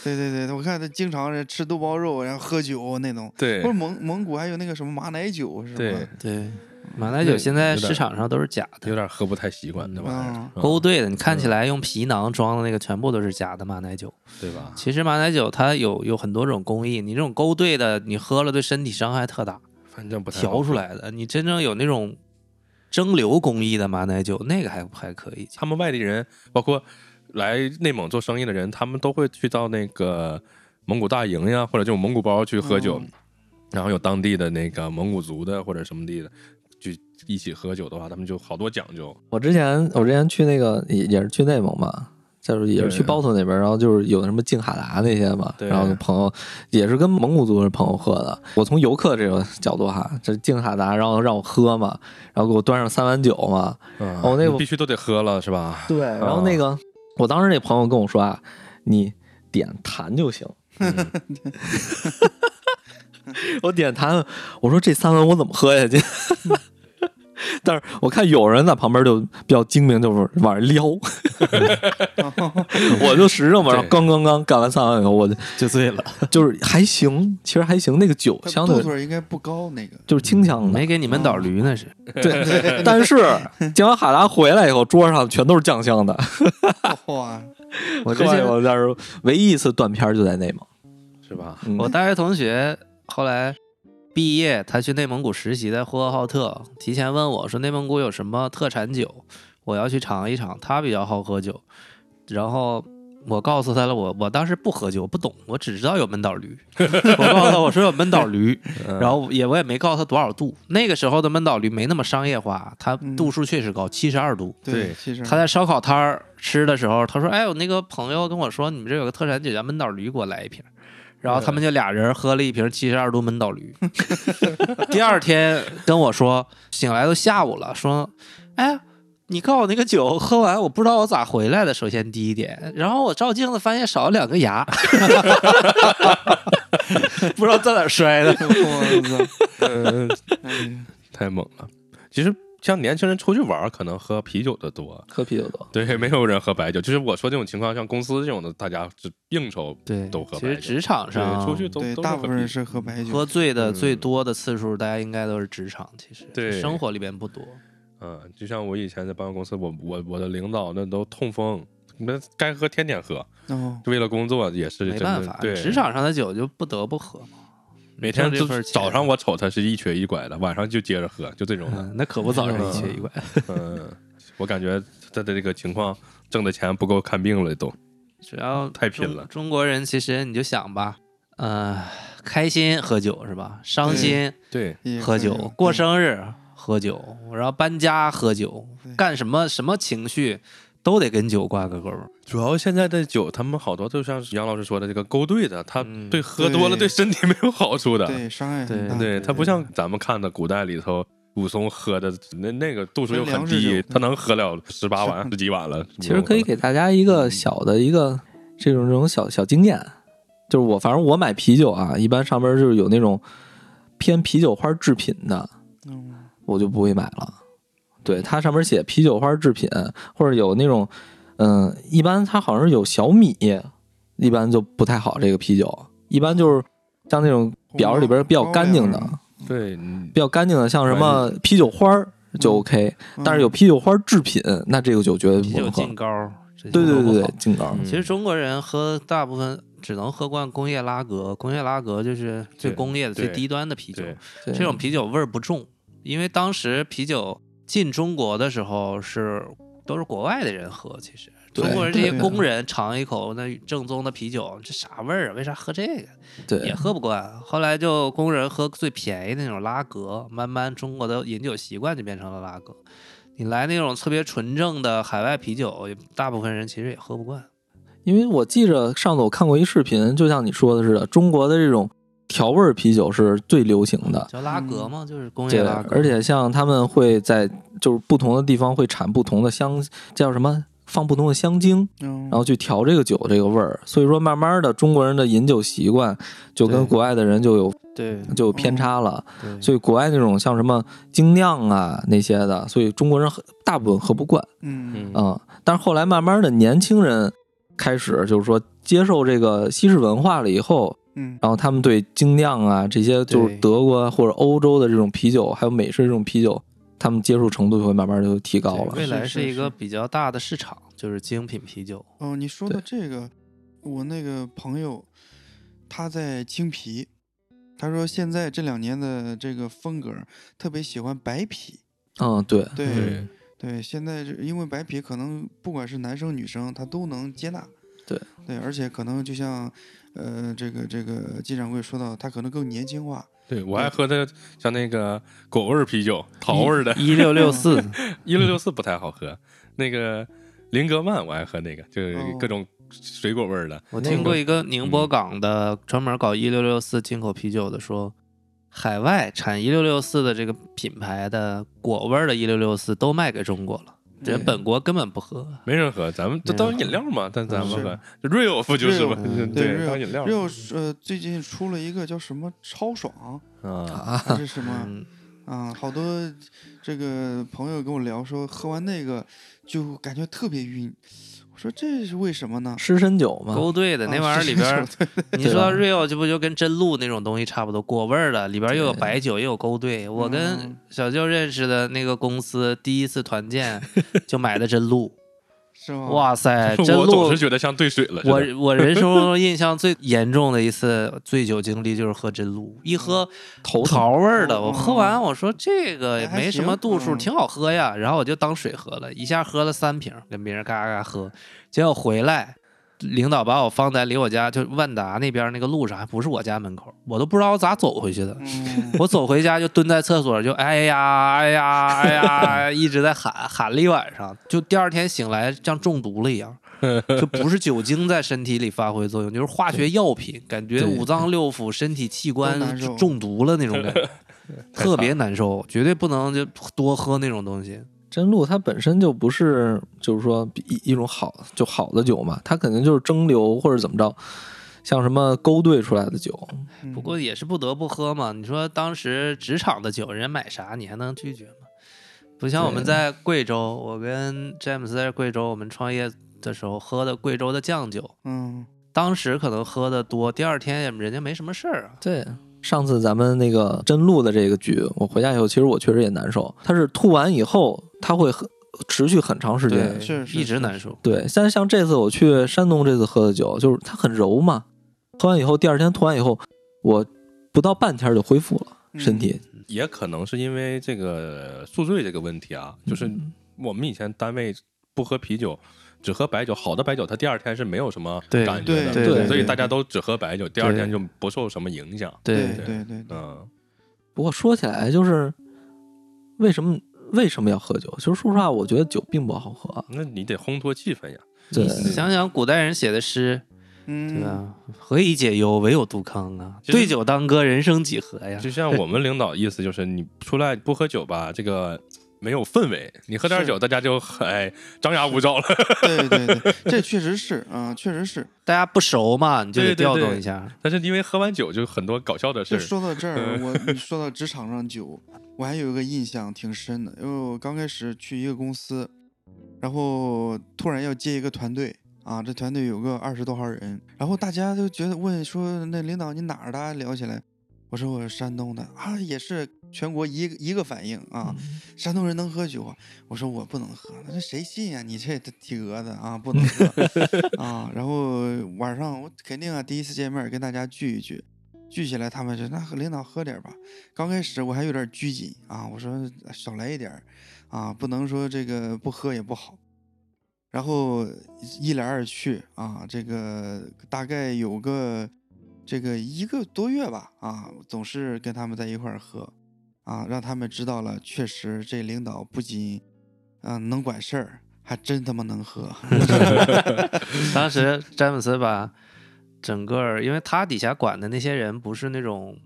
对对对，我看他经常是吃肚包肉，然后喝酒那种。对或者蒙蒙古还有那个什么马奶酒是吧？对，对，马奶酒现在市场上都是假的有，点喝不太习惯那玩意儿嗯，嗯勾兑的。你看起来用皮囊装的那个全部都是假的马奶酒。对吧？其实马奶酒它有有很多种工艺，你这种勾兑的，你喝了对身体伤害特大，反正不太调出来的。你真正有那种蒸馏工艺的马奶酒，那个还还可以。他们外地人，包括来内蒙做生意的人，他们都会去到那个蒙古大营呀，或者这种蒙古包去喝酒，嗯然后有当地的那个蒙古族的或者什么地的，就一起喝酒的话，他们就好多讲究。我之前我之前去那个也也是去内蒙嘛，就是也是去包头那边，然后就是有什么静哈达那些嘛，然后朋友也是跟蒙古族的朋友喝的。我从游客这个角度哈，这静哈达，然后让我喝嘛，然后给我端上三碗酒嘛，嗯，哦那个必须都得喝了是吧？对，然后那个我当时那朋友跟我说啊，你点坛就行。嗯 我点坛，我说这三碗我怎么喝下去？但是我看有人在旁边就比较精明，就是往上撩，我就使劲往上对刚刚刚干完三碗以后，我就就醉了，就是还行，其实还行，那个酒它相对度数应该不高，那个就是清香的，没给你们倒驴那是。对，但是健完哈达回来以后，桌上全都是酱香的。哇，我之前之前我那是唯一一次断片就在内蒙，是吧？嗯我大学同学后来毕业，他去内蒙古实习，在呼和浩特，提前问我说内蒙古有什么特产酒，我要去尝一尝。他比较好喝酒，然后我告诉他了，我我当时不喝酒，不懂，我只知道有闷倒驴。我告诉他我说有闷倒驴，嗯然后也我也没告诉他多少度。那个时候的闷倒驴没那么商业化，它嗯度数确实高，七十二度。对其实他在烧烤摊儿吃的时候，他说：“哎，我那个朋友跟我说，你们这有个特产酒叫闷倒驴，给我来一瓶。”然后他们就俩人喝了一瓶七十二度闷倒驴。第二天跟我说，醒来都下午了，说：“哎，你告诉我那个酒喝完，我不知道我咋回来的。首先第一点，然后我照镜子发现少了两个牙，不知道在哪儿摔的。我操，嗯，哎太猛了。其实像年轻人出去玩儿，可能喝啤酒的多，喝啤酒多。对，没有人喝白酒。就是我说这种情况，像公司这种的，大家是应酬，对都喝其实职场，上出去都大部分人是喝白酒，喝醉的嗯最多的次数，大家应该都是职场，其实对生活里边不多。嗯，就像我以前在办公司，我我我的领导那都痛风，那该喝天天喝，哦，为了工作也是没办法，对，职场上的酒就不得不喝嘛。每天都挣这份钱早上我瞅他是一瘸一拐的，晚上就接着喝，就这种的。嗯，那可不早上一瘸一拐。嗯，我感觉他的这个情况，挣的钱不够看病了都。主要太拼了中中国人其实你就想吧，呃，开心喝酒是吧？伤心对，也喝酒，过生日喝酒，然后搬家喝酒，干什么什么情绪都得跟酒挂个钩。主要现在的酒，他们好多就像杨老师说的这个勾兑的，他嗯对喝多了对对身体没有好处的。对伤害很对大，对，他不像咱们看的古代里头。武松喝的那那个度数又很低，他能喝了十八碗、十几碗了。其实可以给大家一个小的一个这种这种小小经验，就是我反正我买啤酒啊，一般上边就是有那种偏啤酒花制品的，嗯，我就不会买了。对，它上面写啤酒花制品，或者有那种，嗯，一般它好像是有小米，一般就不太好。这个啤酒一般就是像那种表里边比较干净的，对，嗯比较干净的，像什么啤酒花儿就 OK，嗯但是有啤酒花制品，那这个酒绝对不能喝。劲高，这些对对对对都不好，劲高。嗯其实中国人喝大部分只能喝惯工业拉格，工业拉格就是最工业的、最低端的啤酒。这种啤酒味儿不重，因为当时啤酒进中国的时候是都是国外的人喝，其实中国人这些工人尝一口那正宗的啤酒，这啥味儿啊？为啥喝这个？对也喝不惯。后来就工人喝最便宜的那种拉格，慢慢中国的饮酒习惯就变成了拉格。你来那种特别纯正的海外啤酒，大部分人其实也喝不惯。因为我记着上次我看过一视频，就像你说的似的，中国的这种调味儿啤酒是最流行的。叫拉格嘛，就是工业对，拉格。而且像他们会在就是不同的地方会产不同的香，叫什么放不同的香精，然然后去调这个酒这个味儿。所以说，慢慢的中国人的饮酒习惯就跟国外的人就有对就有偏差了。对，所以国外那种像什么精酿啊那些的，所以中国人喝大部分喝不惯。嗯嗯，但是后来慢慢的年轻人开始就是说接受这个西式文化了以后，嗯。然后他们对精酿啊这些就是德国或者欧洲的这种啤酒，还有美式这种啤酒，他们接受程度就会慢慢就提高了。未来是一个比较大的市场，就是精品啤酒。哦，你说的这个，我那个朋友他在青啤，他说现在这两年的这个风格特别喜欢白啤，嗯，对，对对对，现在是因为白啤可能不管是男生女生他都能接纳，对。对，而且可能就像呃这个这个金掌柜说到，他可能更年轻化，对我爱喝的像那个果味儿啤酒，桃味儿的，一六六四，一六六四不太好喝。那个林格曼我爱喝那个，就是哦各种水果味儿的。我听过一个宁波港的专门搞一六六四进口啤酒的说，海外产一六六四的这个品牌的果味儿的一六六四都卖给中国了，人对本国根本不喝。没人喝，咱们就当饮料嘛，但咱们是喝 real 不就是吗？Real，嗯对，当饮料 real 呃最近出了一个叫什么超爽啊，啊，还是什么？嗯，啊，好多这个朋友跟我聊说，喝完那个就感觉特别晕。我说这是为什么呢？湿身酒嘛，勾兑的那啊玩意儿里边你说到对吧？real 这不就跟真露那种东西差不多，果味儿的，里边又有白酒，又有勾兑。我跟嗯。小舅认识的那个公司第一次团建 就买的真露，是吗？哇塞，真我总是觉得像兑水了。我 我人生中印象最严重的一次醉酒经历就是喝真露，一喝头桃味儿的，哦我喝完我说这个也没什么度数，嗯挺好喝呀，然后我就当水喝了，一下喝了三瓶，跟别人嘎嘎嘎喝，结果回来。领导把我放在离我家就万达那边那个路上，还不是我家门口，我都不知道我咋走回去的。嗯，我走回家就蹲在厕所，就哎呀哎呀哎呀，一直在喊喊了一晚上，就第二天醒来像中毒了一样，就不是酒精在身体里发挥作用，就是化学药品，感觉五脏六腑、身体器官中毒了那种感觉，特别难受，绝对不能就多喝那种东西。真露它本身就不是，就是说比一一种好就好的酒嘛，它肯定就是蒸馏或者怎么着，像什么勾兑出来的酒，嗯不过也是不得不喝嘛。你说当时职场的酒，人家买啥你还能拒绝吗？不像我们在贵州，我跟詹姆斯在贵州，我们创业的时候喝的贵州的酱酒，嗯当时可能喝的多，第二天人家没什么事儿啊。对，上次咱们那个真露的这个局，我回家以后，其实我确实也难受。他是吐完以后，它会很持续很长时间。是是一直难受。对，像像这次我去山东这次喝的酒，就是它很柔嘛，喝完以后，第二天吐完以后，我不到半天就恢复了，身体。也可能是因为这个宿醉这个问题啊，就是嗯我们以前单位不喝啤酒，只喝白酒。好的白酒，它第二天是没有什么感觉的，对对对所以大家都只喝白酒，第二天就不受什么影响。对对对对对，嗯，不过说起来，就是为什么为什么要喝酒？其实说实话，我觉得酒并不好喝。那你得烘托气氛呀。对你想想古代人写的诗，对嗯，吧？何以解忧，唯有杜康啊！对酒当歌，人生几何呀？就像我们领导意思就是，你出来不喝酒吧，这个没有氛围；你喝点酒，大家就哎张牙舞爪了。对对对，这确实是啊，确实是。大家不熟嘛，你就调动对一下。但是因为喝完酒，就很多搞笑的事。说到这儿，我你说到职场上酒，我还有一个印象挺深的，因为我刚开始去一个公司，然后突然要接一个团队啊，这团队有个二十多号人，然后大家都觉得问说那领导你哪儿的？聊起来，我说我是山东的啊，也是全国一个一个反应啊，山东人能喝酒啊？我说我不能喝，那谁信呀、你这体格子啊，不能喝 啊。然后晚上我肯定啊，第一次见面跟大家聚一聚，聚起来他们就那领导喝点吧。刚开始我还有点拘谨啊，我说少来一点儿啊，不能说这个不喝也不好。然后一来二去啊，这个大概有个这个一个多月吧啊，总是跟他们在一块儿喝啊，让他们知道了，确实这领导不仅啊能管事儿，还真他妈能喝。当时詹姆斯把整个儿，因为他底下管的那些人不是那种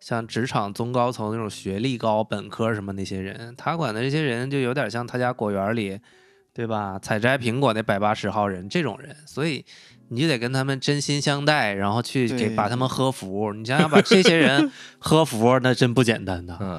像职场中高层那种学历高、本科什么那些人，他管的这些人就有点像他家果园里，对吧？采摘苹果那百八十号人这种人，所以你就得跟他们真心相待，然后去给把他们喝服。你想想，把这些人 喝服，那真不简单呐。嗯，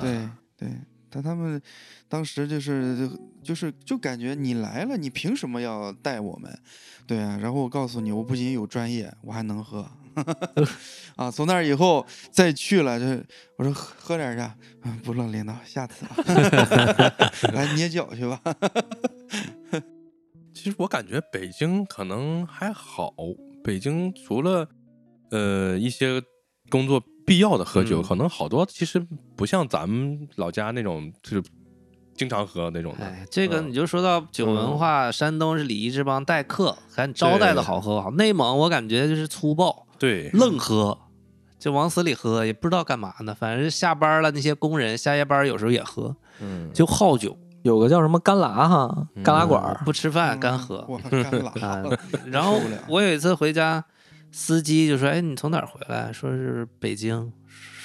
对对，但他们当时就是就是就感觉你来了，你凭什么要带我们？对啊，然后我告诉你，我不仅有专业，我还能喝。啊，从那儿以后再去了，就是我说喝喝点儿去，嗯，不了，领导，下次吧，来捏脚去吧。其实我感觉北京可能还好，北京除了呃一些工作必要的喝酒，嗯可能好多其实不像咱们老家那种就是经常喝那种的。哎，这个嗯你就说到酒文嗯化，山东是礼仪之邦，待客还招待的好喝好。内蒙我感觉就是粗暴，对，愣喝，就往死里喝，也不知道干嘛呢。反正下班了，那些工人下夜班有时候也喝，嗯，就好酒，有个叫什么干拉哈，干拉馆儿，不吃饭干嗯喝。我干 拉啊了，然后我有一次回家，司机就说：“哎，你从哪儿回来？”说是北京。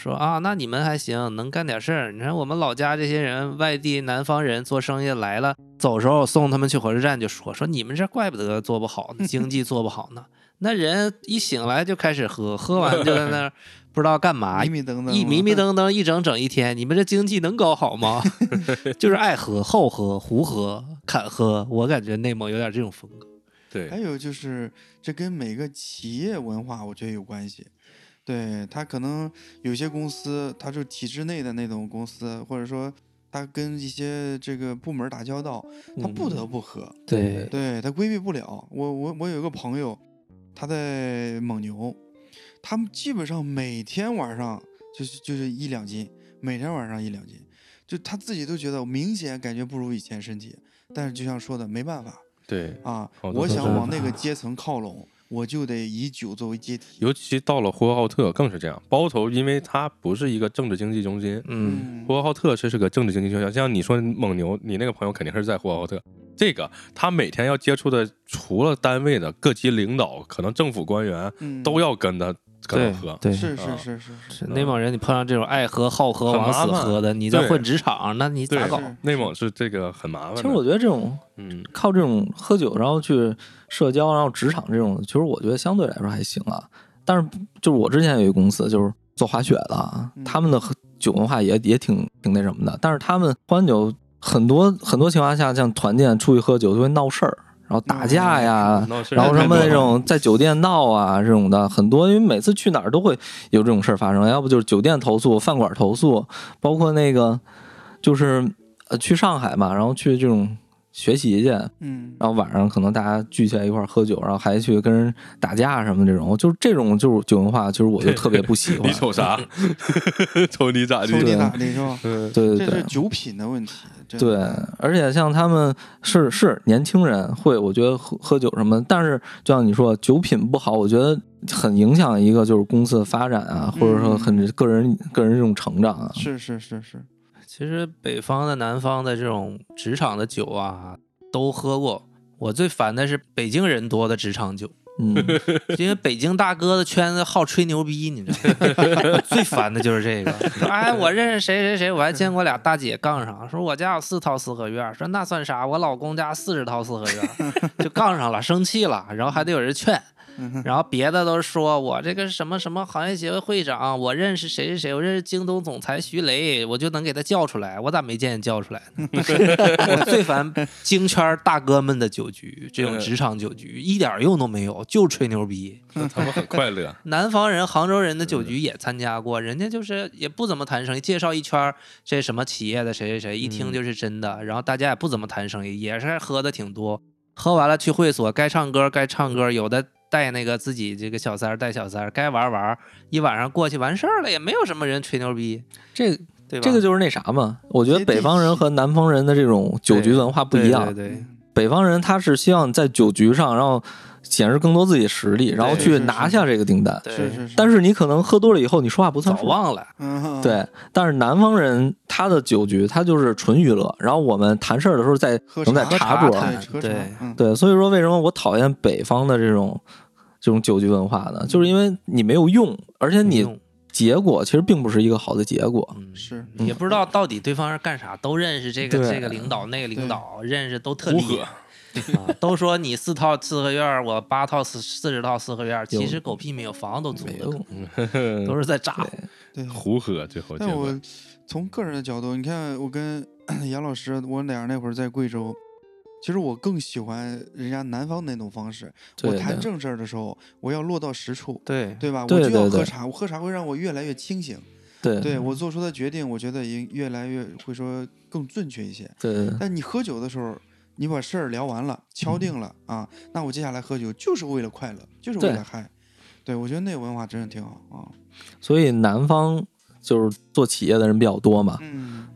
说啊，那你们还行，能干点事儿。你看我们老家这些人，外地南方人做生意来了，走时候送他们去火车站，就说说你们这怪不得做不好，经济做不好呢。那人一醒来就开始喝，喝完就在那儿不知道干嘛，迷迷瞪瞪，一迷迷瞪瞪一整整一天，你们这经济能搞好吗？就是爱喝、好喝、胡喝、侃喝，我感觉内蒙有点这种风格。对还，有就是，这跟每个企业文化我觉得有关系。对他可能有些公司，他就体制内的那种公司，或者说他跟一些这个部门打交道，他不得不喝，对对他规避不了。我我我有一个朋友，他在蒙牛，他们基本上每天晚上就是就是一两斤，每天晚上一两斤，就他自己都觉得明显感觉不如以前身体，但是就像说的，没办法。对，啊，我想往那个阶层靠拢，我就得以酒作为阶梯。尤其到了呼和浩特更是这样。包头，因为它不是一个政治经济中心，嗯，呼和浩特这是个政治经济中心。像你说蒙牛，你那个朋友肯定是在呼和浩特。这个他每天要接触的，除了单位的各级领导，可能政府官员嗯，都要跟他跟对他喝。对，是啊是是是是，内蒙人，你碰上这种爱喝好喝往死喝的，你在混职场，那你咋搞？内蒙是这个很麻烦。其实我觉得这种嗯，靠这种喝酒，然后去社交，然后职场这种，其实我觉得相对来说还行啊。但是就是我之前有一个公司，就是做滑雪的他们的喝酒文化也也挺挺那什么的。但是他们喝完酒，很多很多情况下，像团建出去喝酒就会闹事儿，然后打架呀，然后什么那种在酒店闹啊这种的很多，因为每次去哪儿都会有这种事儿发生，要不就是酒店投诉、饭馆投诉，包括那个就是呃去上海嘛，然后去这种学习去，嗯，然后晚上可能大家聚起来一块儿喝酒，然后还去跟人打架什么这种，就是这种就是酒文化，其实我就特别不喜欢 你。瞅啥？瞅你咋地？瞅你咋的是吧？嗯，对对对这是酒品的问题。对，而且像他们是是年轻人会，我觉得喝喝酒什么，但是就像你说酒品不好，我觉得很影响一个就是公司的发展啊，或者说很个人个人这种成长啊。是是是是，其实北方的、南方的这种职场的酒啊，都喝过。我最烦的是北京人多的职场酒，嗯，因为北京大哥的圈子好吹牛逼，你知道吗？我最烦的就是这个。说哎，我认识谁谁谁，我还见过俩大姐杠上，说我家有四套四合院，说那算啥？我老公家四十套四合院，就杠上了，生气了，然后还得有人劝。然后别的都说我这个什么什么行业协会会长，我认识谁谁谁，我认识京东总裁徐雷，我就能给他叫出来，我咋没见你叫出来呢？我最烦京圈大哥们的酒局，这种职场酒局一点用都没有，就吹牛逼。他们很快乐。南方人、杭州人的酒局也参加过，人家就是也不怎么谈生意，介绍一圈这什么企业的谁谁谁，一听就是真的。然后大家也不怎么谈生意，也是喝的挺多。喝完了去会所，该唱歌该唱歌，有的带那个自己这个小三儿带小三儿，该玩玩，一晚上过去完事儿了，也没有什么人吹牛逼，这对吧？这个就是那啥嘛，我觉得北方人和南方人的这种酒局文化不一样。对对对北方人他是希望在酒局上，然后显示更多自己实力，然后去拿下这个订单。对是是是，但是你可能喝多了以后，你说话不算数。早忘了。嗯，对，但是南方人他的酒局他就是纯娱乐，然后我们谈事儿的时候在喝能在茶茶桌谈对对嗯，对，所以说为什么我讨厌北方的这种这种酒局文化呢？就是因为你没有用，而且你结果其实并不是一个好的结果。嗯是也不知道到底对方是干啥，都认识这个这个领导那个领导，认识都特厉害。啊，都说你四套四合院儿，我八套四四十套四合院儿，其实狗屁没有，房子都租没的，都是在炸。对。胡喝，最后但我从个人的角度，你看我跟 杨老师，我俩那会儿在贵州，其实我更喜欢人家南方那种方式。我谈正事儿的时候，我要落到实处，对对吧？我就要喝茶，我喝茶会让我越来越清醒。对对我做出的决定，我觉得也越来越会说更准确一些。对对但你喝酒的时候，你把事儿聊完了，敲定了啊，那我接下来喝酒就是为了快乐，就是为了嗨。对，我觉得那个文化真的挺好啊。所以南方就是做企业的人比较多嘛。嗯，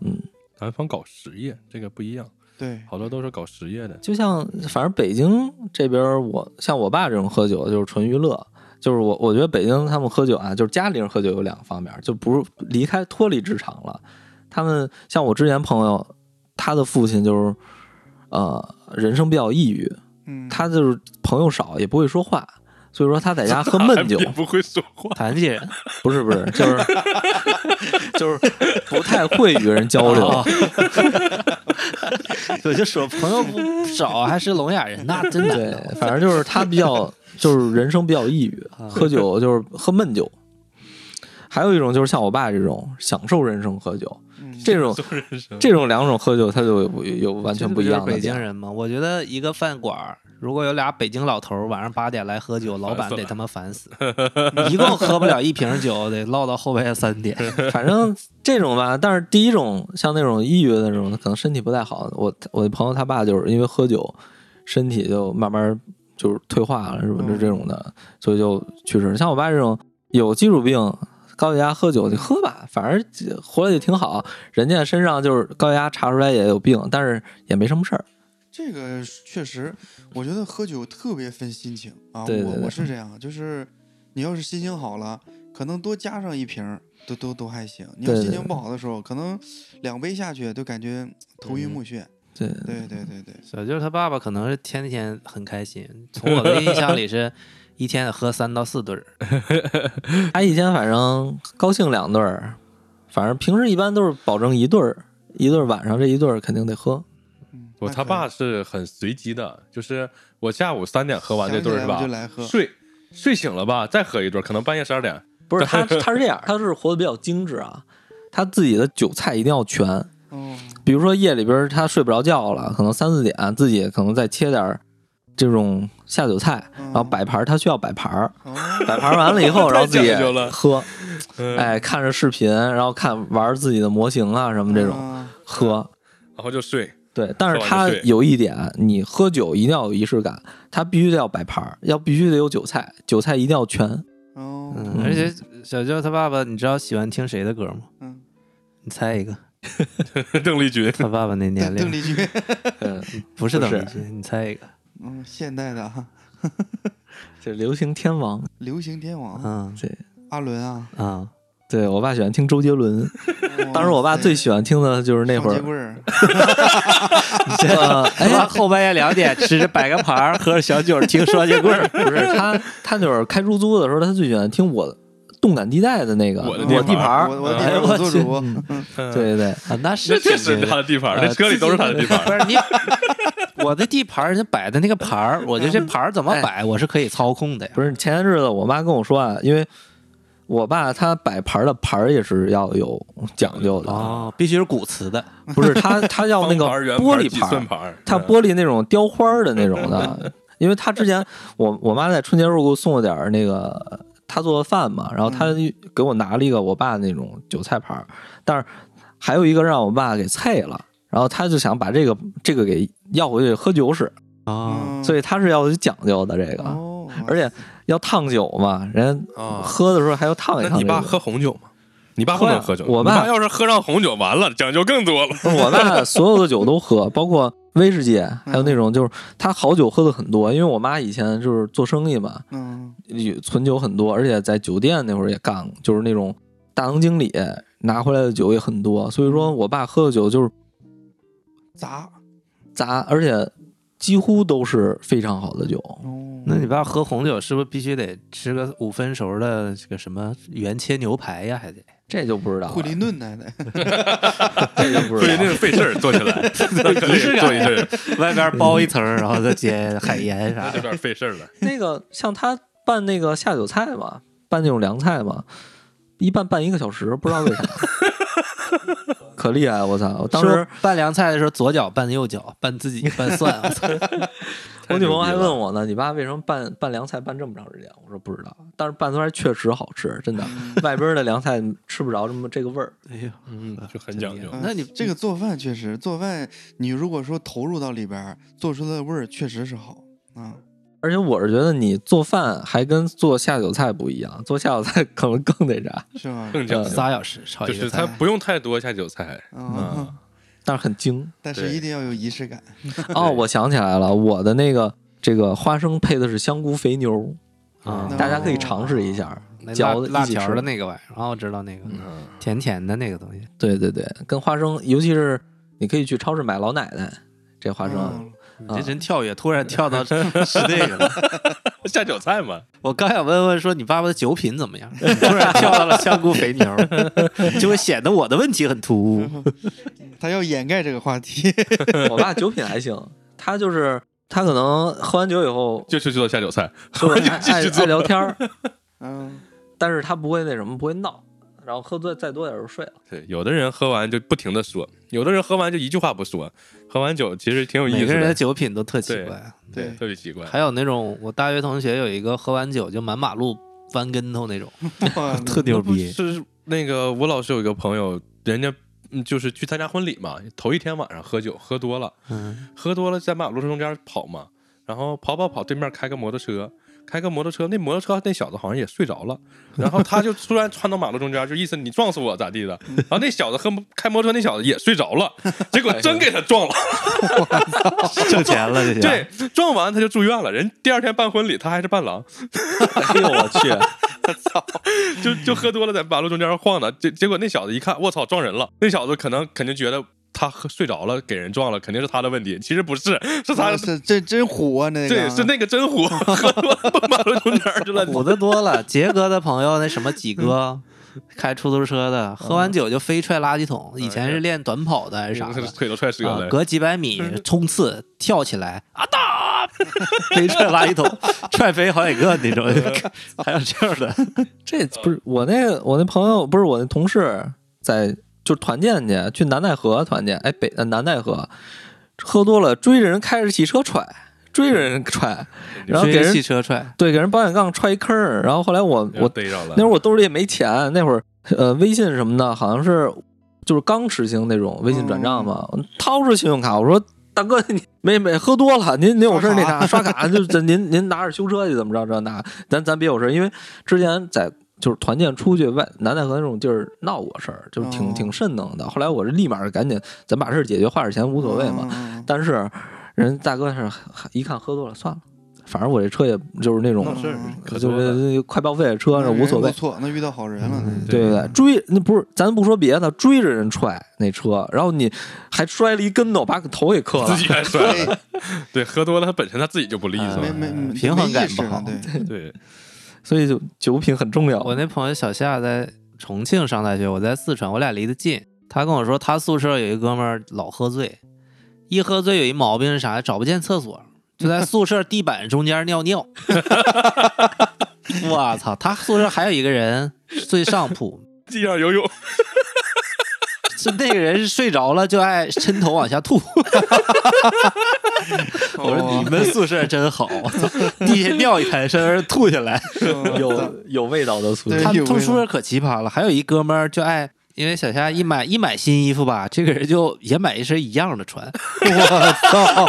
南方搞实业，这个不一样，对，好多都是搞实业的。就像反正北京这边儿，我像我爸这种喝酒就是纯娱乐，就是我我觉得北京他们喝酒啊，就是家里人喝酒有两个方面，就不是离开脱离职场了。他们像我之前朋友，他的父亲就是呃人生比较抑郁，嗯，他就是朋友少，也不会说话，所以说他在家喝闷酒。不会说话，残疾人，不是不是，就是 就是不太会与人交流。哦我就说朋友不少，还是聋哑人，那真的。对，反正就是他比较，就是人生比较抑郁，喝酒就是喝闷酒。还有一种就是像我爸这种享受人生喝酒，这种 这种两种喝酒，他就有有完全不一样的就是北京。人嘛？我觉得一个饭馆如果有俩北京老头儿晚上八点来喝酒，老板 得他妈烦死，一共喝不了一瓶酒，得唠到后半夜三点。反正这种吧，但是第一种像那种抑郁的那种，可能身体不太好。我我的朋友他爸就是因为喝酒，身体就慢慢就是退化了，什么这这种的，所以就去世。像我爸这种有基础病，高血压喝酒就喝吧，反正活得也挺好。人家身上就是高血压查出来也有病，但是也没什么事儿。这个确实，我觉得喝酒特别分心情啊。对对对我我是这样，就是你要是心情好了，可能多加上一瓶儿都都都还行。你要心情不好的时候，可能两杯下去都感觉头晕目眩。对，对对对对，小舅他爸爸可能是天天很开心，从我的 印象里是一天得喝三到四顿儿。他一天反正高兴两顿儿，反正平时一般都是保证一顿儿，一顿儿晚上这一顿儿肯定得喝。嗯，我他爸是很随机的，就是我下午三点喝完这顿儿是吧就来喝？睡睡醒了吧，再喝一顿，可能半夜十二点。不是他，他是这样，他是活得比较精致啊。他自己的酒菜一定要全，哦，比如说夜里边他睡不着觉了，可能三四点，自己可能再切点儿这种下酒菜，然后摆盘儿，他需要摆盘儿，哦，摆盘儿完了以后，然后自己喝，嗯，哎，看着视频，然后看玩自己的模型啊什么这种啊喝。然后就睡。对，但是他有一点，你喝酒一定要有仪式感，他必须得要摆盘儿，要必须得有酒菜，酒菜一定要全。哦，嗯，而且小舅他爸爸，你知道喜欢听谁的歌吗？嗯，你猜一个，邓丽君，他爸爸那年龄。邓丽君，嗯，不是邓丽君，你猜一个。嗯，现代的。哈，这流行天王，流行天王。嗯对。阿伦啊，啊，对我爸喜欢听周杰伦，当时我爸最喜欢听的就是那会儿。双截，棍儿，呃他妈 后半夜两点吃着摆个盘儿，喝着小酒，听双截棍儿。不是他，他就是开出租的时候，他最喜欢听我动感地带的那个我的地地盘儿，我我的地哎盘我做主嗯嗯。对对。对，啊，那是这确实挺牛是他的地盘，儿那车里都是他的地盘。不是你，我的地盘，人家摆的那个盘儿，我觉得这盘儿怎么摆，我是可以操控的呀。不是前些日子我妈跟我说啊，因为我爸他摆盘儿的盘儿也是要有讲究的，哦，必须是古瓷的。不是他他要那个玻璃盘，他玻璃那种雕花的那种的，因为他之前我我妈在春节时候给我送了点那个他做的饭嘛，然后他给我拿了一个我爸那种韭菜盘儿，但是还有一个让我爸给菜了，然后他就想把这个这个给要回去喝酒使，啊，嗯所以他是要有讲究的这个，哦，而且要烫酒嘛，人啊喝的时候还要烫一烫、这个。那你爸喝红酒吗？你爸不能喝酒，我爸爸要是喝上红酒，完了讲究更多了。我爸 所有的酒都喝，包括威士忌，还有那种就是他好酒喝的很多。因为我妈以前就是做生意嘛，嗯，存酒很多，而且在酒店那会儿也干过，就是那种大堂经理拿回来的酒也很多。所以说我爸喝的酒就是砸，杂，而且几乎都是非常好的酒。哦，那你爸喝红酒是不是必须得吃个五分熟的这个什么原切牛排呀？还得这就不知道了惠灵顿来的，这就不知道对，那个费事儿做起来，那可得做一阵，外边包一层，然后再接海盐啥的有。点费事儿了。那个像他拌那个下酒菜嘛，拌那种凉菜嘛，一拌拌一个小时，不知道为啥，可厉害了！我操！我当时拌凉菜的时候，左脚拌右脚，拌自己拌蒜。我操 我女朋友还问我呢，你爸为什么拌拌凉菜拌这么长时间？我说不知道，但是拌出来确实好吃，真的。外边的凉菜吃不着这么这个味儿。哎呀，嗯，就很讲究。那你这个做饭确实，做饭你如果说投入到里边儿，做出来的味儿确实是好啊。而且我是觉得你做饭还跟做下酒菜不一样，做下酒菜可能更那啥，是吗？更讲究，仨小时炒就是一个菜，他不用太多下酒菜嗯啊，，但是很精。但是一定要有仪式感。哦，我想起来了，我的那个这个花生配的是香菇肥牛，啊嗯大家可以尝试一下，那嚼辣辣条的那个玩意儿，啊，我知道那个嗯，甜甜的那个东西。对对对，跟花生，尤其是你可以去超市买老奶奶这花生，嗯你这真跳跃，突然跳到是那个了。下酒菜嘛。我刚想问问说你爸爸的酒品怎么样，突然跳到了香菇肥牛，就会显得我的问题很突兀。他要掩盖这个话题。我爸酒品还行，他就是他可能喝完酒以后就是知道下酒菜，就是爱爱聊天儿，嗯，但是他不会那什么，不会闹，然后喝醉再多点就睡了。对，有的人喝完就不停的说，有的人喝完就一句话不说。喝完酒其实挺有意思的，每个人的酒品都特奇对怪。对特别奇怪。还有那种我大学同学有一个喝完酒就满马路翻跟头那种，哇 特牛逼。是那个吴老师有一个朋友，人家嗯就是去参加婚礼嘛，头一天晚上喝酒喝多了，嗯，喝多了在马路中间跑嘛，然后跑跑跑，对面开个摩托车，开个摩托车，那摩托车那小子好像也睡着了，然后他就突然窜到马路中间，就意思你撞死我咋地的，然后那小子和开摩托车那小子也睡着了，结果真给他撞了，挣钱了这就。对，撞完他就住院了，人第二天办婚礼他还是伴郎，哎呦我去！操 就就喝多了在马路中间晃的，结结果那小子一看，我操，撞人了，那小子可能肯定觉得。他喝睡着了，给人撞了，肯定是他的问题。其实不是，是他啊，是这真虎啊，那个对，是那个真虎，喝多了奔马路中间去了。虎的多了，杰哥的朋友那什么几哥，开出租车的，喝完酒就飞踹垃圾桶。以前是练短跑的还是啥的，腿都踹折了。啊隔几百米冲刺跳起来，啊哒，飞踹垃圾桶，踹飞好几个那种，还有这样的。这不是我那我那朋友，不是我那同事，在就是团建去，去南戴河团建，哎北呃南戴河，喝多了追着人开着汽车踹，追着人踹，然后给人汽车踹，对给人保险杠踹一坑儿，然后后来我我逮着了。那会儿我兜里也没钱，那会儿呃微信什么的，好像是就是刚实行那种微信转账嘛，我掏出信用卡，我说大哥你没没喝多了，您您有事那啥刷卡 就这您您拿着修车去怎么着这那，咱咱别有事，因为之前在。就是团建出去外南戴河那种地儿闹过事儿，就是挺、哦挺慎能的。后来我是立马赶紧，咱把事儿解决，花点钱无所谓嘛。但是人大哥是一看喝多了，算了，反正我这车也就是那种就。是快报废的车，无所谓不。错，那遇到好人了。嗯对对对，追那不是咱不说别的，追着人踹那车，然后你还摔了一跟头，把头给磕了自。己还摔了，对，喝多了他本身他自己就不利索没，没没平衡感不好了对，对，所以就酒品很重要。我那朋友小夏在重庆上大学，我在四川，我俩离得近。他跟我说，他宿舍有一哥们儿老喝醉，一喝醉有一毛病是啥？找不见厕所，就在宿舍地板中间尿尿。我操！他宿舍还有一个人睡上铺，地上游泳，是那个人是睡着了就爱抻头往下吐。我说你们宿舍真好，地下尿一滩，身上吐下来。有 有味道的宿舍，他们宿舍可奇葩了，还有一哥们儿就爱，因为小夏一买一买新衣服吧，这个人就也买一身一样的穿。我操！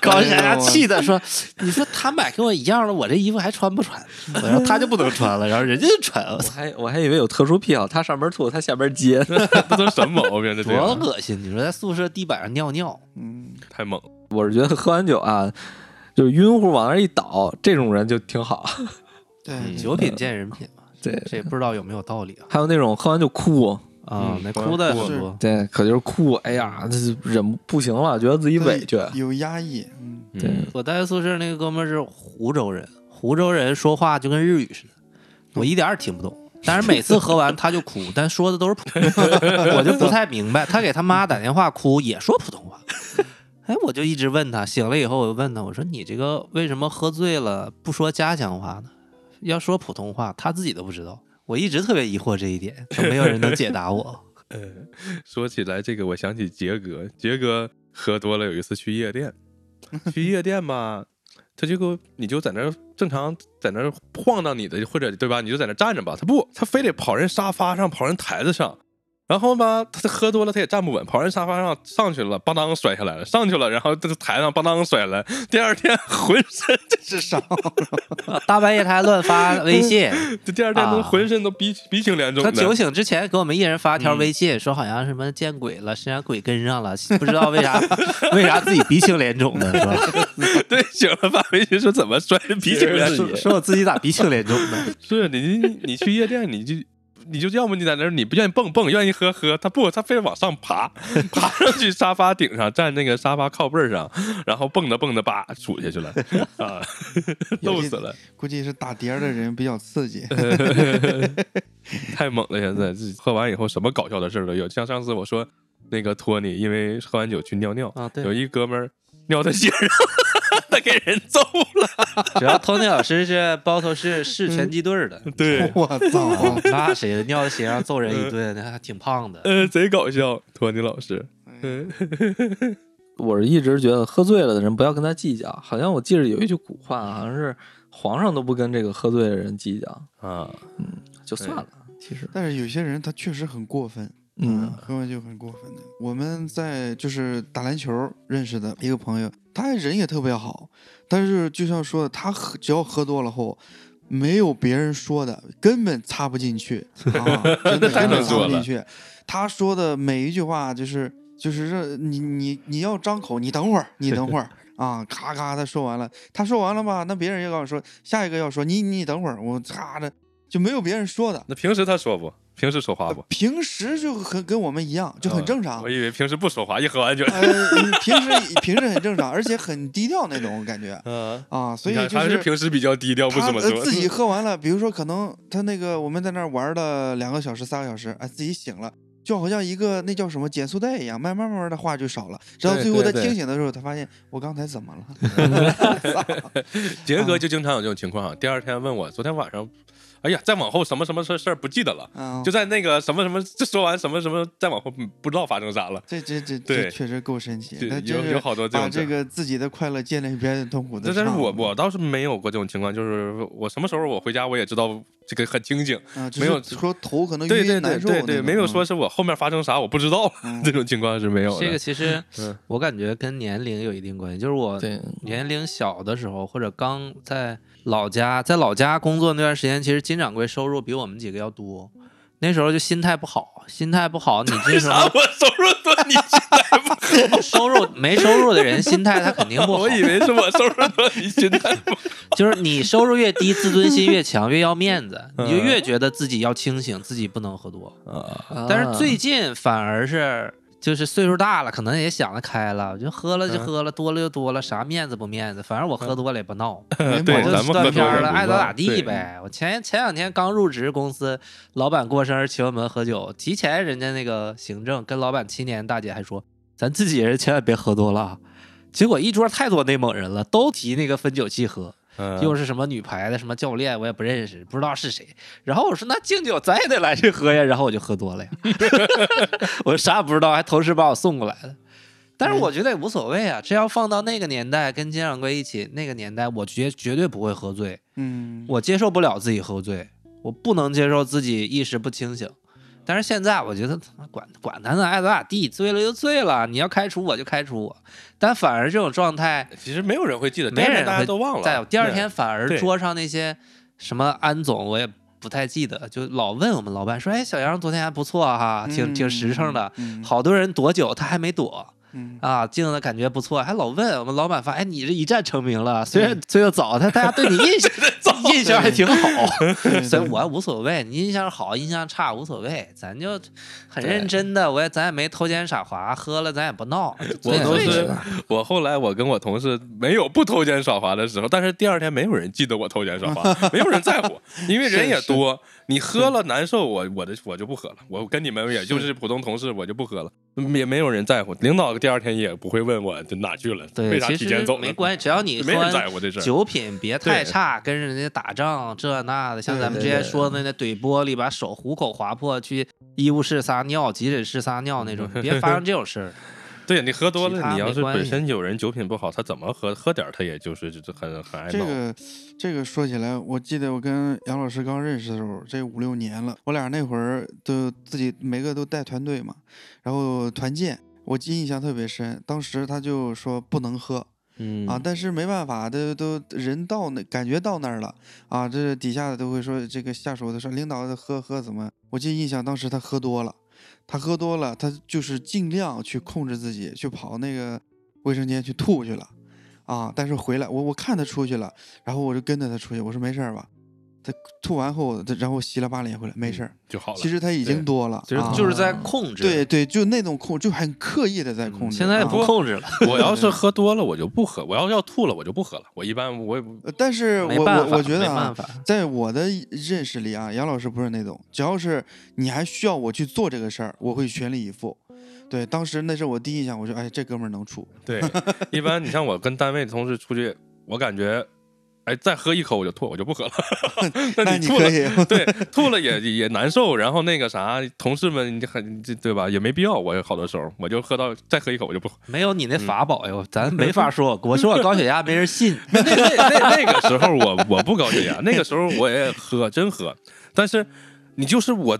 搞得小夏气的说：“你说他买跟我一样的，我这衣服还穿不穿？”然后他就不能穿了，然后人家就穿，了我，还我还以为有特殊癖好，他上边吐，他下边接。这都什么毛病？这这多恶心！你说在宿舍地板上尿尿，嗯，太猛了。我是觉得喝完酒啊，就晕乎往那一倒，这种人就挺好。对，嗯酒品见人品嘛，对，这也不知道有没有道理啊。还有那种喝完就哭，啊嗯，那哭的是很多。对，可就是哭，哎呀，这是忍不行了，觉得自己委屈。有压抑，嗯，对嗯我待宿舍那个哥们是湖州人，湖州人说话就跟日语似的，我一点儿也听不懂。但是每次喝完他就哭，但说的都是普通话，我就不太明白。他给他妈打电话哭也说普通话，哎，我就一直问他，醒了以后我就问他，我说你这个为什么喝醉了不说家乡话呢？要说普通话，他自己都不知道。我一直特别疑惑这一点，都没有人能解答我。说起来这个，我想起杰哥，杰哥喝多了，有一次去夜店，去夜店吧，他就给我你就在那儿正常在那儿晃荡你的，或者对吧？你就在那儿站着吧，他不，他非得跑人沙发上，跑人台子上。然后吧，他喝多了，他也站不稳，跑人沙发上上去了，邦当摔下来了，上去了，然后在台上邦当摔了。第二天浑身这是伤，大半夜他还乱发微信，这 第二天都啊浑身都鼻鼻青脸肿的。他酒醒之前给我们一人发条嗯微信，说好像什么见鬼了，身上鬼跟上了，不知道为啥为啥自己鼻青脸肿的，是吧？对醒了发微信说怎么摔鼻青脸肿说说我自己咋鼻青脸肿的？是你你你去夜店，你就你就要么你在那儿你不愿意蹦蹦，愿意喝喝，他不，他非得往上爬，爬上去沙发顶上，站那个沙发靠背上，然后蹦着蹦着吧杵下去了 啊，逗死了，估计是打碟儿的人比较刺激。太猛了！现在这喝完以后什么搞笑的事都有，像上次我说那个托尼，因为喝完酒去尿尿，啊，对有，一哥们儿尿他鞋上，他给人揍了，主要托尼老师是包头市市拳击队儿的，对，我操！那谁尿在鞋上揍人一顿，那还挺胖的。呃，贼搞笑，托尼老师，嗯，我是一直觉得喝醉了的人不要跟他计较，好像我记得有一句古话，好像是皇上都不跟这个喝醉的人计较，啊，嗯就算了。其实，但是有些人他确实很过分，嗯喝完酒很过分的。我们在就是打篮球认识的一个朋友，他人也特别好，但是就像说的，他喝只要喝多了后，没有别人说的，根本插不进去啊，真的 根本插不进去。他说的每一句话就是就是这你你你要张口，你等会儿，你等会儿。啊，咔咔，他说完了，他说完了吧？那别人也告诉说，下一个要说你你等会儿，我擦的就没有别人说的，那平时他说不？平时说话不？平时就很跟我们一样，就很正常我。以为平时不说话，一喝完就，平时平时很正常，而且很低调那种感觉啊，啊，所以就是平时比较低调，不他怎么说。呃自己喝完了，比如说可能他那个我们在那儿玩了两个小时、三个小时，哎，自己醒了。就好像一个那叫什么减速带一样，慢慢慢慢的话就少了，直到最后他清醒的时候，他发现我刚才怎么了？杰哥就经常有这种情况，第二天问我昨天晚上，哎呀，再往后什么什么事事儿不记得了，啊，就在那个什么什么，这说完什么什么，再往后嗯不知道发生啥了。这这这对。这确实够神奇。有有好多这把种事儿这个自己的快乐建立别人痛苦的但是我我倒是没有过这种情况，就是我什么时候我回家我也知道这个很清醒，没有是说头可能对对对晕难受对对，没有说是我后面发生啥我不知道，嗯。这种情况是没有的。这个其实嗯。我感觉跟年龄有一定关系，就是我对，年龄小的时候，或者刚在老家，在老家工作那段时间，其实金掌柜收入比我们几个要多。那时候就心态不好，心态不好，你这时候 啥我收入多，你心态不好？收入没收入的人心态他肯定不好。我以为是我收入多，你心态不好。就是你收入越低，自尊心越强，越要面子，你就嗯越觉得自己要清醒，自己不能喝多。啊，但是最近反而是就是岁数大了，可能也想得开了，就喝了就嗯喝了，多了就多了，啥面子不面子，反正我喝多了也不闹。对，我就断片了，爱咋咋地呗。我前前两天刚入职公司，老板过生日请我们喝酒，提前人家那个行政跟老板七年大姐还说，咱自己人千万别喝多了啊。结果一桌太多内蒙人了，都提那个分酒器喝，嗯又是什么女排的什么教练，我也不认识，不知道是谁。然后我说那敬酒咱也得来这喝呀，然后我就喝多了呀，我啥也不知道，还同时把我送过来了。但是我觉得也无所谓啊，这要放到那个年代，跟金掌柜一起那个年代，我绝绝对不会喝醉，嗯，我接受不了自己喝醉，我不能接受自己意识不清醒。但是现在我觉得管管他呢，爱咋咋地，醉了就醉了，你要开除我就开除我。但反而这种状态，其实没有人会记得，没人大家都忘了。在第二天反而桌上那些什么安总，我也不太记得，就老问我们老板说：“哎，小杨昨天还不错哈，挺挺实诚的。嗯，好多人躲酒，他还没躲嗯，啊，敬的感觉不错，还老问我们老板发：“哎，你这一战成名了，虽然 醉得早，但大家对你印象 印象还挺好。”所以我无所谓，你印象好，印象差无所谓，咱就很认真的，我也咱也没偷奸耍滑，喝了咱也不闹，我都是我后来我跟我同事没有不偷奸耍滑的时候，但是第二天没有人记得我偷奸耍滑，没有人在乎，因为人也多。你喝了难受，我我的我就不喝了，我跟你们也就是普通同事，我就不喝了，也没有人在乎。领导第二天也不会问我这哪去了，对，为啥提前走？没关系，只要你没人在乎这事。酒品别太差，跟人家打仗这那的，像咱们之前说的那怼玻璃，把手虎口划破，去医务室撒尿、急诊室撒尿那种，别发生这种事儿。对你喝多了，你要是本身有人酒品不好，他怎么喝喝点儿他也就是就很很爱闹。这个这个说起来，我记得我跟杨老师刚认识的时候，这五六年了，我俩那会儿都自己每个都带团队嘛，然后团建，我记印象特别深。当时他就说不能喝嗯啊，但是没办法，都都人到那感觉到那儿了啊，这底下的都会说这个下属的说领导喝喝怎么？我记得印象当时他喝多了，他喝多了，他就是尽量去控制自己，去跑那个卫生间去吐去了。啊！但是回来，我我看他出去了，然后我就跟着他出去，我说没事吧？他吐完后，他然后洗了把脸回来，没事儿。就好了。其实他已经多了，就是啊就是在控制。对对，就那种控，就很刻意的在控制。现在不控制了，我要 是喝多了，我就不喝；我要要吐了，我就不喝了。我一般我也不呃但是我我我觉得啊。在我的认识里啊，杨老师不是那种，只要是你还需要我去做这个事儿，我会全力以赴。对，当时那是我第一印象，我说，哎，这哥们儿能处。对。一般你像我跟单位同事出去，我感觉，哎，再喝一口我就吐，我就不喝了。那你吐了，你可以，对，吐了也也难受。然后那个啥，同事们你很对吧？也没必要。我好多时候我就喝到再喝一口我就不喝。没有你那法宝哟，咱没法说。我说我高血压没人信，那那那那个时候我我不高血压，那个时候我也喝，真喝。但是你就是我，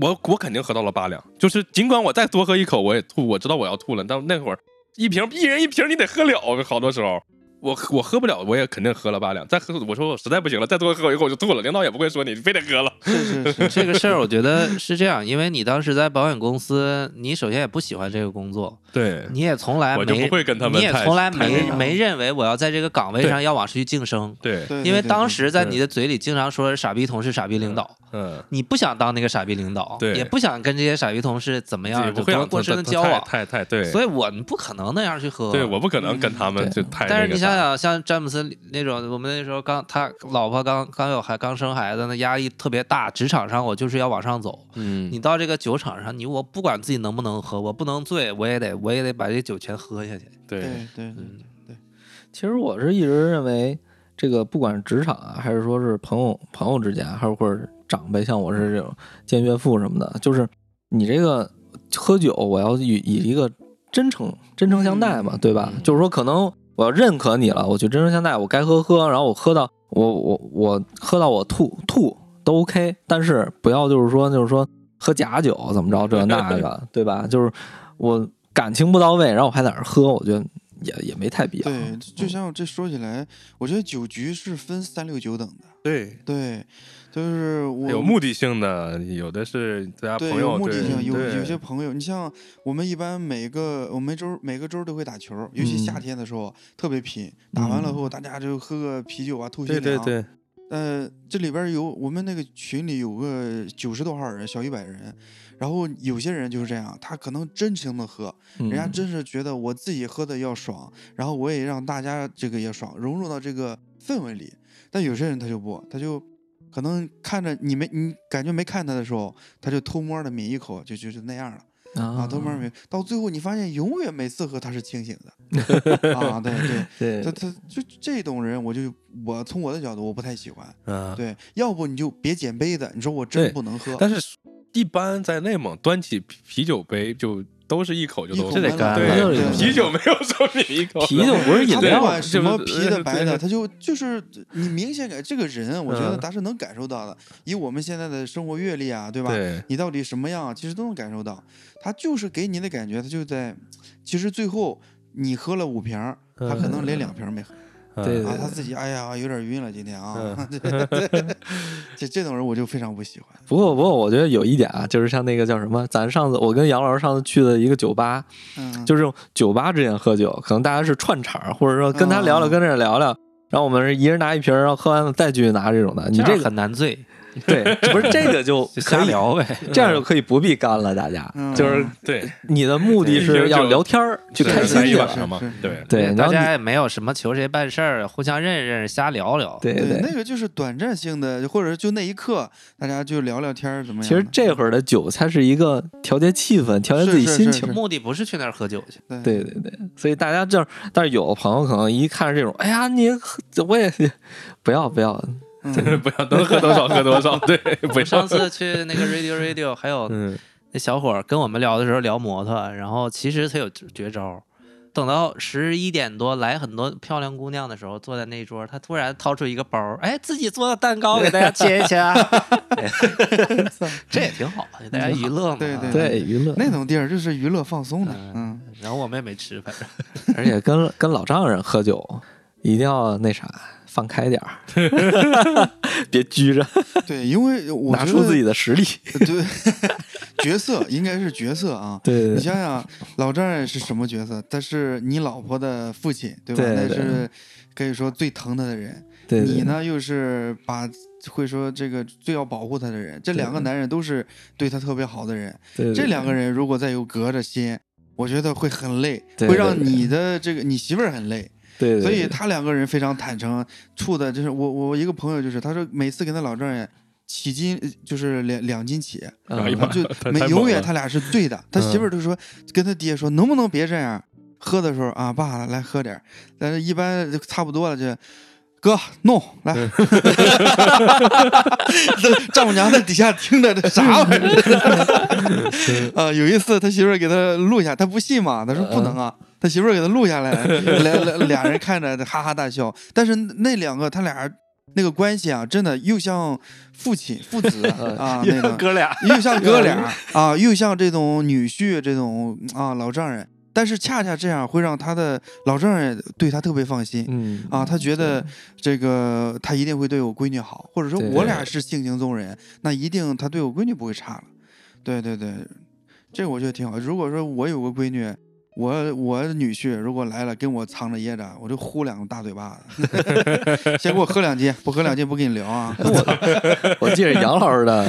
我我肯定喝到了八两，就是尽管我再多喝一口我也吐，我知道我要吐了，但那会儿一瓶一人一瓶你得喝了，好多时候。我我喝不了，我也肯定喝了八两。再喝，我说我实在不行了，再多喝一口我就吐了。领导也不会说你非得喝了。是是是，这个事儿我觉得是这样，因为你当时在保险公司，你首先也不喜欢这个工作，对，你也从来我就没不会跟他们你也从来没没认为我要在这个岗位上要往出去晋升，对，因为当时在你的嘴里经常说傻逼同事、傻逼领导，嗯，你不想当那个傻逼领导，对也不想跟这些傻逼同事怎么样，不会过深的交往，太太对，所以我们不可能那样去喝。对我不可能跟他们就太那个啥。但是你想想，像詹姆斯那种，我们那时候刚他老婆刚刚有孩刚生孩子，那压力特别大。职场上我就是要往上走，嗯，你到这个酒场上，你我不管自己能不能喝，我不能醉，我也得我也得把这酒全喝下去。对对对对嗯，其实我是一直认为，这个不管是职场啊，还是说是朋友朋友之间，还是或者长辈，像我是这种见岳父什么的，就是你这个喝酒，我要以以一个真诚真诚相待嘛，对吧？就是说，可能我要认可你了，我去真诚相待，我该喝喝，然后我喝到我我我喝到我吐吐都 OK，但是不要就是说就是说喝假酒怎么着这那个，对吧？就是我感情不到位，然后我还在那儿喝，我觉得也也没太必要。对，就像这说起来，我觉得酒局是分三六九等的。对，对，就是我有目的性的，有的是大家对朋友对有目的性，有有些朋友，你像我们一般每个我们周每个周都会打球，尤其夏嗯天的时候特别拼，打完了嗯后大家就喝个啤酒啊，吐对心凉。对对，呃，这里边有我们那个群里有个九十多号人，小一百人，然后有些人就是这样，他可能真情的喝，嗯人家真是觉得我自己喝的要爽，然后我也让大家这个也爽，融入到这个氛围里。但有些人他就不，他就可能看着你没你感觉没看他的时候，他就偷摸的抿一口，就就就那样了啊，啊偷摸抿，到最后你发现永远每次喝他是清醒的 啊，对对。对他他就这种人，我就我从我的角度我不太喜欢。嗯，对，要不你就别捡杯子，你说我真不能喝。但是一般在内蒙端起啤啤酒杯就都是一口就一口都这得干对啤酒没有说抿一口，啤酒不是饮料，管什么啤的白的，他就就是你明显感这个人，我觉得嗯他是能感受到的。以我们现在的生活阅历啊，对吧？你到底什么样，其实都能感受到。他就是给你的感觉，他就在，其实最后你喝了五瓶，他可能连两瓶没喝对他自己哎呀有点晕了今天啊嗯，这这种人我就非常不喜欢。不过，不过，我觉得有一点啊，就是像那个叫什么，咱上次我跟杨老师上次去的一个酒吧，嗯，就是这种酒吧之间喝酒，可能大家是串场，或者说跟他聊聊，嗯。跟这儿聊聊，然后我们是一人拿一瓶，然后喝完了再继续拿这种的。你这样这个很难醉，对，不是这个就 就瞎可以，聊呗。这样就可以不必干了，大家嗯就是对，你的目的是要聊天儿，去开心一。晚上嘛对对，大家也没有什么求谁办事儿，互相认识认识，瞎聊聊。对对，那。个就是短暂性的，或者就那一刻，大家就聊聊天儿怎么样？其实这会儿的酒才是一个调节气氛、调节自己心情。目的不是去那儿喝酒去，对对对对，所以大家就是，但是有的朋友可能一看这种，哎呀，你我也不要不要，嗯 不要能喝多少喝多少，对，不要。上次去那个 Radio Radio，还有嗯。那小伙跟我们聊的时候聊摩托，然后其实他有绝招。等到十一点多来很多漂亮姑娘的时候，坐在那一桌，他突然掏出一个包，哎，自己做的蛋糕给大家切一切啊，这也挺好，给大家娱乐嘛。对对对。娱乐，那种地儿就是娱乐放松的，嗯，然后我们也没吃，反正。而且跟跟老丈人喝酒一定要那啥，放开点儿，别拘着，对，因为我拿出自己的实力。对 角色应该是角色啊。你对对你，想想，老丈人是什么角色？他是你老婆的父亲，对吧？那是可以说最疼他的人，你呢又是把会说这个最要保护他的人，这两个男人都是对他特别好的人，这两个人如果再有隔着心，我觉得会很累，对会让你的这个你媳妇儿很累。对对，所以他两个人非常坦诚，处的就是我我一个朋友就是他说每次跟他老丈人起斤呃就是两两斤起，嗯。哎呀妈就 永远他俩是对的。他媳妇儿就说跟他爹说能不能别这样，喝的时候啊爸来喝点，但是一般就差不多了就。哥，弄来，这丈母娘在底下听着，这啥玩意儿？啊，有一次他媳妇儿给他录下，他不信嘛，他说不能啊，他媳妇儿给他录下来，俩俩俩人看着哈哈大笑。但是那两个他俩那个关系啊，真的又像父亲父子啊，那个哥俩，又像哥俩 啊，又像这种女婿这种啊老丈人。但是恰恰这样会让他的老丈人对他特别放心。嗯啊，他觉得这个他一定会对我闺女好，或者说我俩是性情中人，那一定他对我闺女不会差了。对对对，这个我觉得挺好。如果说我有个闺女，我我女婿如果来了跟我藏着掖着，我就呼两个大嘴巴子，先给我喝两斤，不喝两斤不跟你聊啊。我记得杨老师的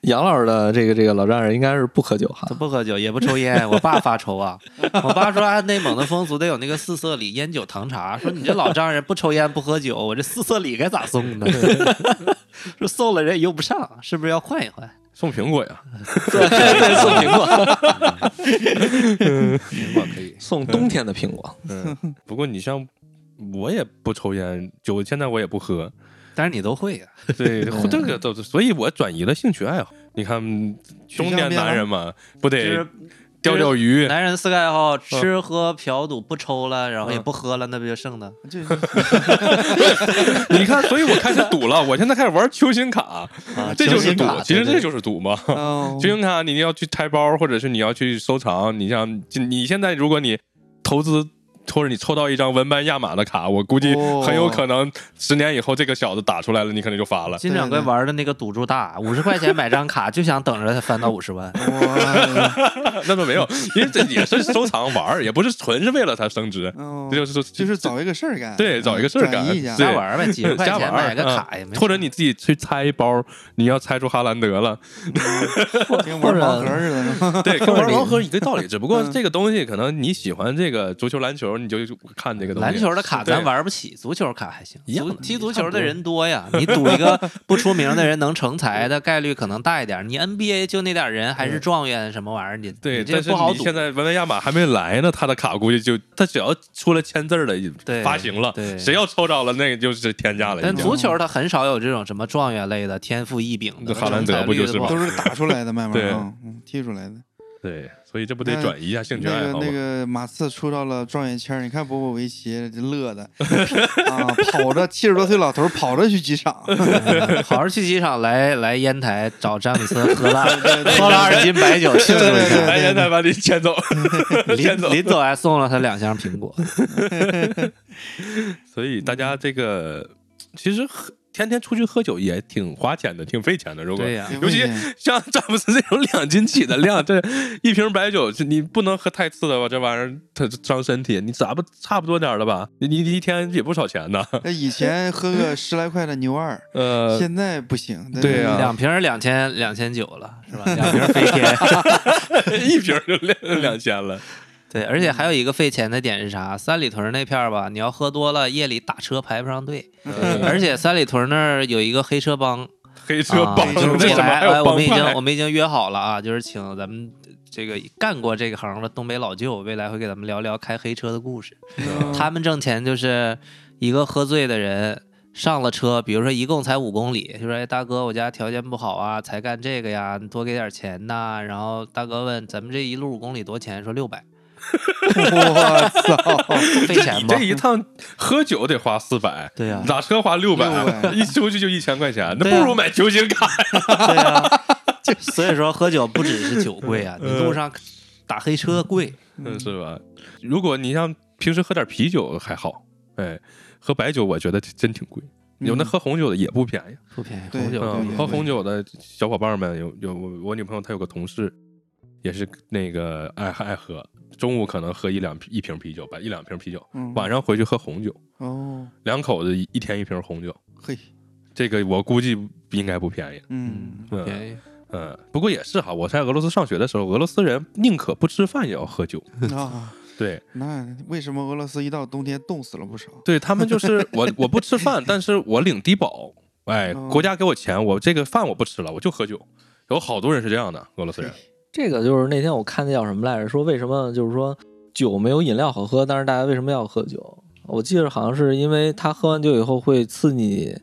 杨老师的这个这个老丈人应该是不喝酒哈他，不喝酒也不抽烟，我爸发愁啊。我爸说按内蒙的风俗得有那个四色礼，烟酒糖茶。说你这老丈人不抽烟不喝酒，我这四色礼该咋送呢？说送了人也用不上，是不是要换一换？送苹果呀，对对，送苹果，苹果可以。送冬天的苹果，嗯，不过你像我也不抽烟，酒现在我也不喝，但是你都会呀、对，这个都是，所以我转移了兴趣爱好。你看，中年男人嘛，不得就是钓钓鱼，男人四个爱好：吃喝嫖赌，不抽了，然后也不喝了，那不就剩的？就 你看，所以我开始赌了。我现在开始玩球星卡，啊，这就是赌其实这就是赌嘛。哦球星卡你要去拆包，或者是你要去收藏。你像你现在，如果你投资。或者你抽到一张文班亚马的卡，我估计哦很有可能十年以后这个小子打出来了，你可能就发了。金掌柜玩的那个赌注大，五十块钱买张卡，就想等着他翻到五十万。哇，那倒没有，因为这也是收藏玩，也不是纯是为了它升值，哦这就是就是找一个事儿干，对找一个事儿干瞎玩呗，几十块瞎玩儿钱买个嗯卡也没。或者你自己去猜一包，你要猜出哈兰德了，跟玩盲盒似的？对，跟玩盲盒一个道理。只不过嗯这个东西可能你喜欢这个足球、篮球，你就看这个东西。篮球的卡咱玩不起，足球卡还行。足踢足球的人多呀，你赌一个不出名的人能成才的概率可能大一点。你 NBA 就那点人，还是状元什么玩意儿，你对，这不好赌。现在文莱亚马还没来呢，他的卡估计就他只要出来签字了对发行了，对谁要抽着了，那个就是天价了。但足球他很少有这种什么状元类的天赋异禀的，那哈兰德不就是吗都是打出来的，慢慢嗯踢出来的。对，所以这不得转移一下兴趣那爱好那？个那个马刺出到了状元签儿，你看波波维奇乐的 啊，跑着七十多岁老头儿跑着去机场，嗯好好去机场来来烟台找詹姆斯喝 了喝了二斤白酒庆祝一对下，来烟台把你牵走，临走临。临走还送了他两箱苹果。所以大家这个其实喝天天出去喝酒也挺花钱的，挺费钱的。如果对呀，尤其像詹姆斯这种两斤起的量，这一瓶白酒，这你不能喝太次的吧？这玩意儿它伤身体。你咋不差不多点儿了吧？你你一天也不少钱呢。那以前喝个十来块的牛二，呃，现在不行。对呀两瓶两千两千九了，是吧？两瓶飞天。一瓶就两两千了。对，而且还有一个费钱的点是啥？三里屯那片儿吧，你要喝多了，夜里打车排不上队。而且三里屯那儿有一个黑车帮，黑车啊帮，就是未来哎，我们已经我？们已经约好了啊，就是请咱们这个干过这个行的东北老舅，未来会给咱们聊聊开黑车的故事。嗯他们挣钱就是一个喝醉的人上了车，比如说一共才五公里，就说：“哎，大哥，我家条件不好啊，才干这个呀，你多给点钱呐。”然后大哥问：“咱们这一路五公里多钱？”说六百，我操！费钱吗这？一趟喝酒得花四百，对呀、打车花六百，600一出去就一千块钱，那不如买球星卡。对呀、所以说喝酒不只是酒贵啊，你路上打黑车贵。嗯，是吧？如果你像平时喝点啤酒还好，哎，喝白酒我觉得真挺贵。有那嗯喝红酒的也不便宜，不便宜，红酒嗯，喝红酒的小伙伴们有有我我女朋友她有个同事，也是那个爱爱喝，中午可能喝一两一瓶啤酒吧，一两瓶啤酒，嗯晚上回去喝红酒，哦，两口子一一天一瓶红酒，嘿，这个我估计应该不便宜。嗯，嗯便宜嗯，不过也是哈，我在俄罗斯上学的时候，俄罗斯人宁可不吃饭也要喝酒。啊，对，那为什么俄罗斯一到冬天冻死了不少？对他们就是 我我不吃饭，但是我领低保，哎，哦国家给我钱，我这个饭我不吃了，我就喝酒。有好多人是这样的，俄罗斯人。这个就是那天我看那叫什么来着？说为什么就是说酒没有饮料好喝，但是大家为什么要喝酒？我记得好像是因为他喝完酒以后会刺激你，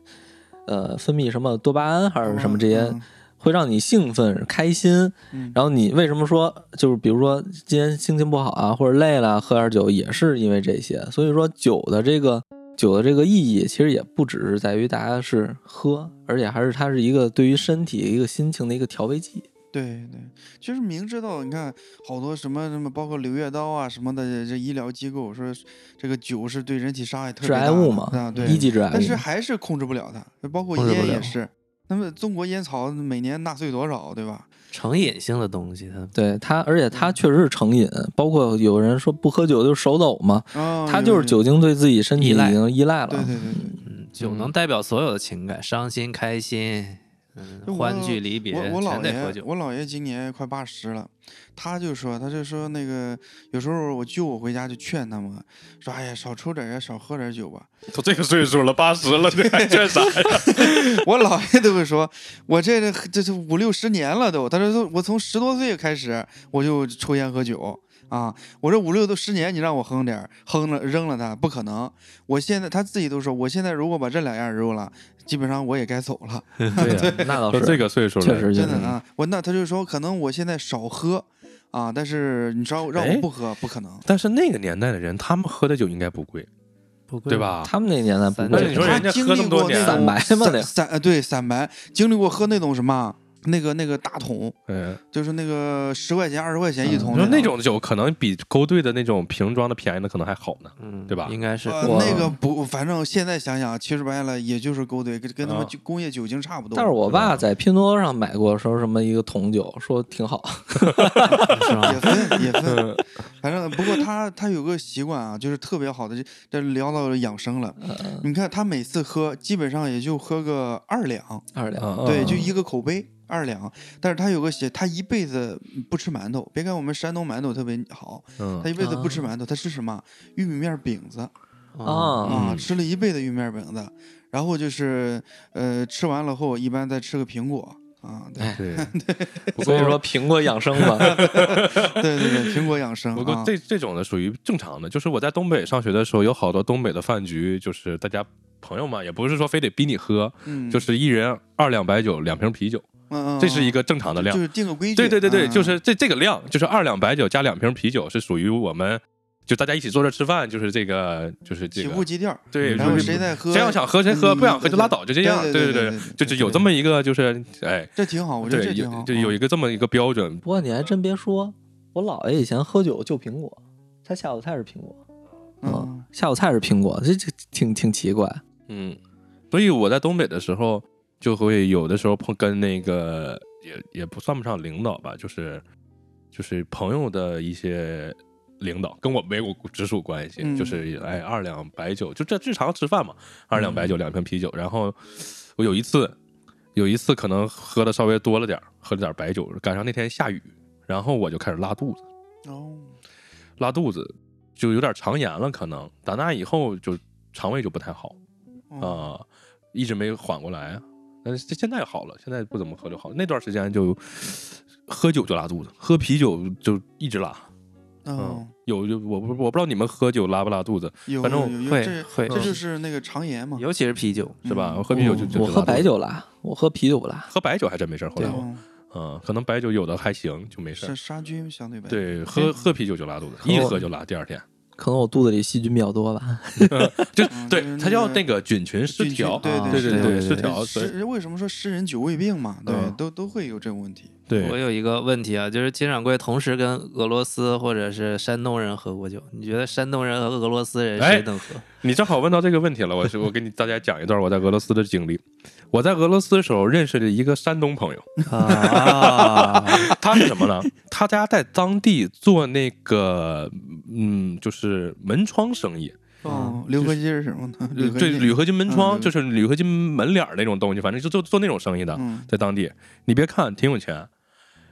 呃，分泌什么多巴胺还是什么这些，嗯会让你兴奋开心。嗯然后你为什么说就是比如说今天心情不好啊，或者累了，喝点酒也是因为这些。所以说酒的这个酒的这个意义，其实也不只是在于大家是喝，而且还是它是一个对于身体一个心情的一个调味剂。对对，其实明知道，你看好多什么什么，包括柳叶刀啊什么的，这医疗机构说这个酒是对人体伤害特别致大的癌物嘛，啊，对，一级致癌物。但是还是控制不了它，包括烟也是。那么中国烟草每年纳税多少，对吧？成瘾性的东西，它对它，而且嗯它确实是成瘾，包括有人说不喝酒就是手抖嘛，啊，它就是酒精对自己身体已经依赖了。对对对对。嗯，酒能代表所有的情感，伤心、开心，嗯，就欢聚离别，我我姥爷，全得喝酒。我姥爷今年快八十了，他就说，他就说那个有时候我舅我回家就劝他们，说哎呀少抽点烟，少喝点酒吧。都这个岁数了，八十了，这还劝啥呀？我姥爷都会说，我这这这这五六十年了都，他说我从十多岁开始我就抽烟喝酒。啊！我这五六都十年，你让我哼点儿，哼了扔了它，不可能。我现在他自己都说，我现在如果把这两样扔了，基本上我也该走了。对呀，那倒是这个岁数了，确实。真的啊，我那他就说，可能我现在少喝啊，但是你知道让哎我不喝不可能。但是那个年代的人，他们喝的酒应该不贵，不贵对？吧？他们那年代不反那贵他你说人家经历喝那么多年过那种散白嘛那散散呃对散白，经历过喝那种什么那个那个大桶，嗯，就是那个十块钱二十块钱一桶你说的那种酒可能比勾兑的那种瓶装的便宜的可能还好呢。嗯，对吧应该是那个不，反正现在想想，其实白了，也就是勾兑，跟跟他们工业酒精差不多。但是我爸在拼多多上买过说什么一个桶酒，说挺好。也？分也分，反正不过他他有个习惯啊，就是特别好的，这这聊到养生了。嗯你看他每次喝，基本上也就喝个二两，二两，嗯对，嗯就一个口杯二两。但是他有个写，他一辈子不吃馒头。别看我们山东馒头特别好，嗯他一辈子不吃馒头，他吃什么？玉米面饼子啊，啊，啊，嗯吃了一辈子玉米面饼子。然后就是呃，吃完了后，一般再吃个苹果啊。对哎，对，所以说苹果养生嘛，对对对，苹果养生。不过啊这这种的属于正常的，就是我在东北上学的时候，有好多东北的饭局，就是大家朋友嘛，也不是说非得逼你喝，嗯，就是一人二两白酒，两瓶啤酒，这是一嗯个正常的量就。是定个规矩。对对对对，嗯就是这这个量，就是二两白酒加两瓶啤酒，是属于我们就大家一起坐这吃饭，就是这个就是这个起步基调。对，然后就是谁在喝，谁要想喝谁喝，嗯不想喝就拉倒，就这样。对对对对，就是有这么一个就是哎，这挺好，我觉得对，这挺好。有就有一个个这么一个标准。不过你还真别说，我姥爷以前喝酒就苹果，他下午菜是苹果，嗯下午菜是苹果，这这挺挺奇怪。嗯，所以我在东北的时候，就会有的时候碰跟那个也也不算不上领导吧，就是就是朋友的一些领导，跟我没有直属关系，嗯就是哎二两白酒，就这日常吃饭嘛，二两白酒，两瓶啤酒。然后我有一次有一次可能喝的稍微多了点儿，喝了点儿白酒，赶上那天下雨，然后我就开始拉肚子，哦，拉肚子就有点肠炎了，可能打那以后就肠胃就不太好。啊、哦一直没缓过来。但是现在好了，现在不怎么喝就好了。那段时间就喝酒就拉肚子，喝啤酒就一直拉。嗯哦，，有就我不我不知道你们喝酒拉不拉肚子，反正会会这就是那个肠炎嘛。尤其是啤酒，是吧？喝啤酒就就我喝白酒拉，我喝啤酒不拉。喝白酒还真没事。后来我嗯嗯，可能白酒有的还行，就没事杀菌相对白。对，喝喝啤酒就拉肚子，一喝就拉，第二天可能我肚子里细菌比较多吧。就嗯对就是那个它叫那个菌群失调，对对对失调，所以为什么说诗人酒胃病嘛？对，嗯都都会有这种问题。对我有一个问题啊，就是金掌柜同时跟俄罗斯或者是山东人喝过酒，你觉得山东人和俄罗斯人哎谁能喝？你正好问到这个问题了，我是我给你大家讲一段我在俄罗斯的经历。我在俄罗斯的时候认识了一个山东朋友，啊，他是什么呢？他家在当地做那个，嗯，就是门窗生意，哦，铝合金是什么的，铝对，铝合金门窗，嗯就是铝合金门脸儿那种东西，反正就做做那种生意的，嗯在当地。你别看挺有钱，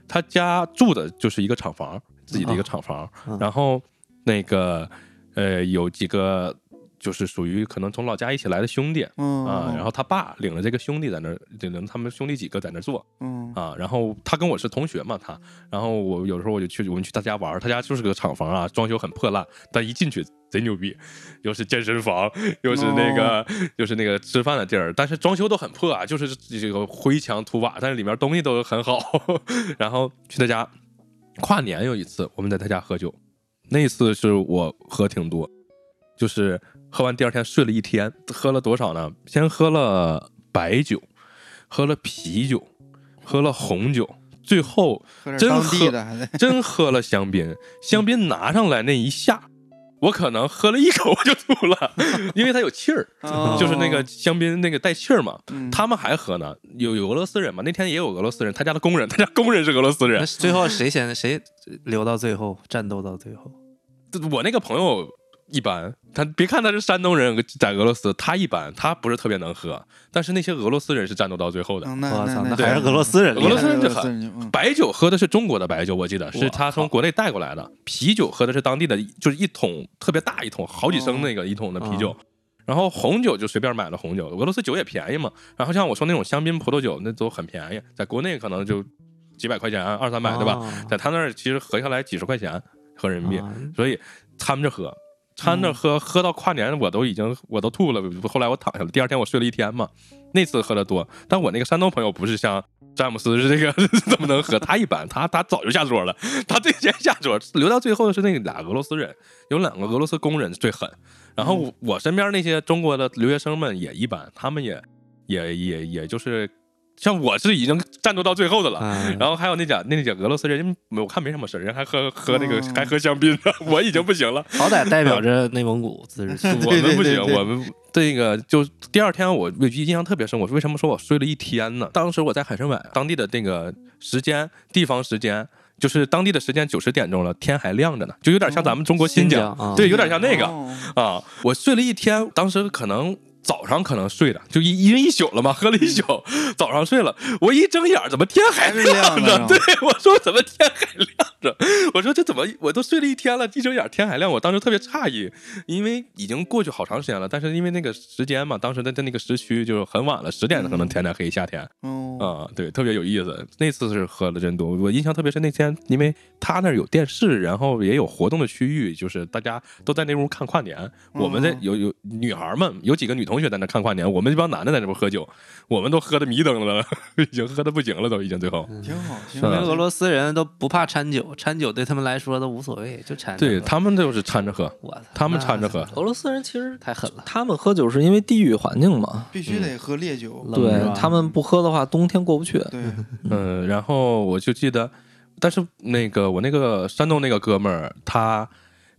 他家住的就是一个厂房，自己的一个厂房，嗯然后那个呃有几个就是属于可能从老家一起来的兄弟。嗯啊，然后他爸领着这个兄弟在那儿，领他们兄弟几个在那儿做嗯啊，然后他跟我是同学嘛，他，然后我有时候我就去，我们去他家玩，他家就是个厂房啊，装修很破烂，但一进去贼牛逼，又是健身房，又是那个、又是那个吃饭的地儿，但是装修都很破啊，就是这个灰墙土瓦，但是里面东西都很好。然后去他家跨年有一次，我们在他家喝酒，那一次是我喝挺多，就是喝完第二天睡了一天，喝了多少呢？先喝了白酒，喝了啤酒，喝了红酒，最后真真喝了香槟，香槟拿上来那一下，我可能喝了一口我就吐了，因为它有气儿，哦就是那个香槟那个带气儿嘛。嗯他们还喝呢，有有俄罗斯人嘛？那天也有俄罗斯人，他家的工人，他家工人是俄罗斯人。最后谁先谁留到最后，战斗到最后？我那个朋友一般，他别看他是山东人，在俄罗斯，他一般，他不是特别能喝，但是那些俄罗斯人是战斗到最后的。我操，那那还是俄罗斯人。俄罗斯人白酒喝的是中国的白酒，我记得是他从国内带过来的。啤酒喝的是当地的，就是一桶特别大一桶，好几升那个一桶的啤酒。然后红酒就随便买了红酒，俄罗斯酒也便宜嘛。然后像我说那种香槟、葡萄酒，那都很便宜，在国内可能就几百块钱、二三百对吧？哦在他那儿其实合下来几十块钱合人民币，啊所以掺着喝，掺着喝，喝到跨年我都已经我都吐了。后来我躺下了，第二天我睡了一天嘛。那次喝的多，但我那个山东朋友不是像詹姆斯是这个 怎么能喝，他一般，他他早就下桌了，他最先下桌，留到最后的是那俩俄罗斯人，有两个俄罗斯工人最狠。然后我我身边那些中国的留学生们也一般，他们也也也也就是像我是已经战斗到最后的了。嗯然后还有那俩那俩俄罗斯人，我看没什么事儿，人还喝喝那个、哦还喝香槟呢，我已经不行了。好歹代表着内蒙古自治区。我们不行，我们这个就第二天我印象特别深。我为什么说我睡了一天呢？当时我在海参崴，当地的那个时间地方时间。就是当地的时间九十点钟了，天还亮着呢，就有点像咱们中国新疆，新疆啊对，有点像那个、哦啊。我睡了一天，当时可能早上可能睡的，就一一人一宿了嘛，喝了一宿，早上睡了，我一睁眼，怎么天还还是亮着？对，我说怎么天还亮着？我说这怎么我都睡了一天了，一睁眼天还亮？我当时特别诧异，因为已经过去好长时间了，但是因为那个时间嘛，当时在在那个时区就是很晚了，十点可能天才黑，夏天。哦啊、对，特别有意思。那次是喝的真多，我印象特别深。那天因为他那儿有电视，然后也有活动的区域，就是大家都在那屋看跨年。我们在哦有有女孩们，有几个女同学在那看跨年，我们这帮男的在那边喝酒，我们都喝的迷瞪了，已经喝的不行了，都已经最后。挺好。因为俄罗斯人都不怕掺酒，掺酒对他们来说都无所谓，就掺。对他们就是掺着喝，我操，他们掺着喝。俄罗斯人其实太狠了。他们喝酒是因为地域环境嘛，必须得喝烈酒。对他们不喝的话，冬天过不去。对，嗯，然后我就记得，但是那个我那个山东那个哥们儿，他，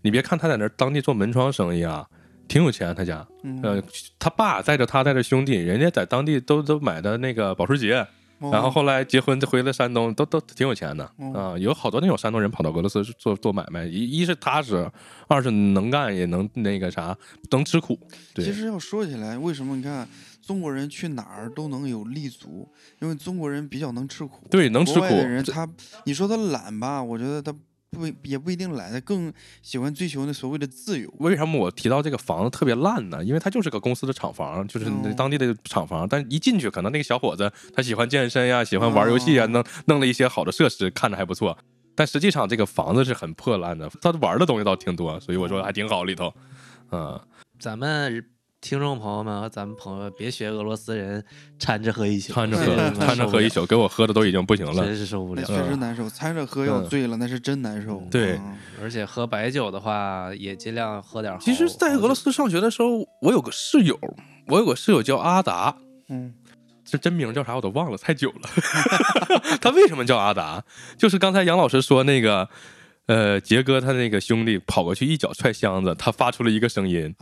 你别看他在那当地做门窗生意啊，挺有钱，他家，嗯呃，他爸带着他带着兄弟，人家在当地都都买的那个保时捷，哦然后后来结婚就回了山东，都都挺有钱的啊、哦有好多那种山东人跑到俄罗斯做做买卖，一一是踏实，二是能干，也能那个啥，能吃苦，对其实要说起来，为什么你看中国人去哪儿都能有立足？因为中国人比较能吃苦。对，能吃苦国外的，人他，你说他懒吧，我觉得他不也不一定懒，他更喜欢追求那所谓的自由。为什么我提到这个房子特别烂呢？因为它就是个公司的厂房，就是当地的厂房，但一进去，可能那个小伙子他喜欢健身呀，喜欢玩游戏啊，哦弄弄了一些好的设施，看着还不错。但实际上这个房子是很破烂的，他玩的东西倒挺多，所以我说还挺好里头。嗯，咱们听众朋友们和咱们朋友别学俄罗斯人掺着喝一宿，掺着喝，掺着喝一宿，给我喝的都已经不行了。真是受不那了。确实难受，掺着喝要嗯醉了，那是真难受。对。嗯。而且喝白酒的话，也尽量喝点。其实，在俄罗斯上学的时候，我有个室友，我有个室友叫阿达，嗯，这真名叫啥我都忘了，太久了。他为什么叫阿达？就是刚才杨老师说那个，呃，杰哥他那个兄弟跑过去一脚踹箱子，他发出了一个声音，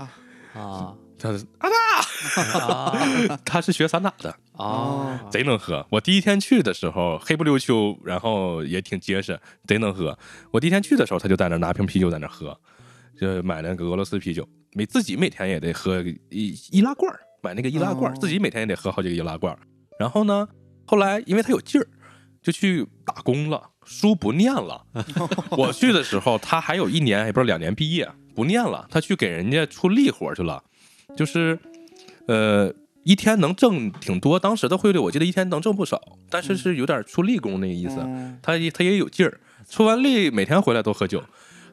啊，他是啊哒，他是学散打的，哦，贼能喝。我第一天去的时候黑不溜秋，然后也挺结实，贼能喝。我第一天去的时候，他就在那拿瓶啤酒在那喝，就买那个俄罗斯啤酒，每自己每天也得喝一易拉罐儿，买那个易拉罐儿，哦。自己每天也得喝好几个易拉罐儿。然后呢，后来因为他有劲儿，就去打工了，书不念了。我去的时候，他还有一年，也不知道两年毕业，不念了，他去给人家出力活去了，就是呃。一天能挣挺多，当时的汇率我记得一天能挣不少，但是是有点出力工那个意思。嗯他他也有劲儿，出完力每天回来都喝酒。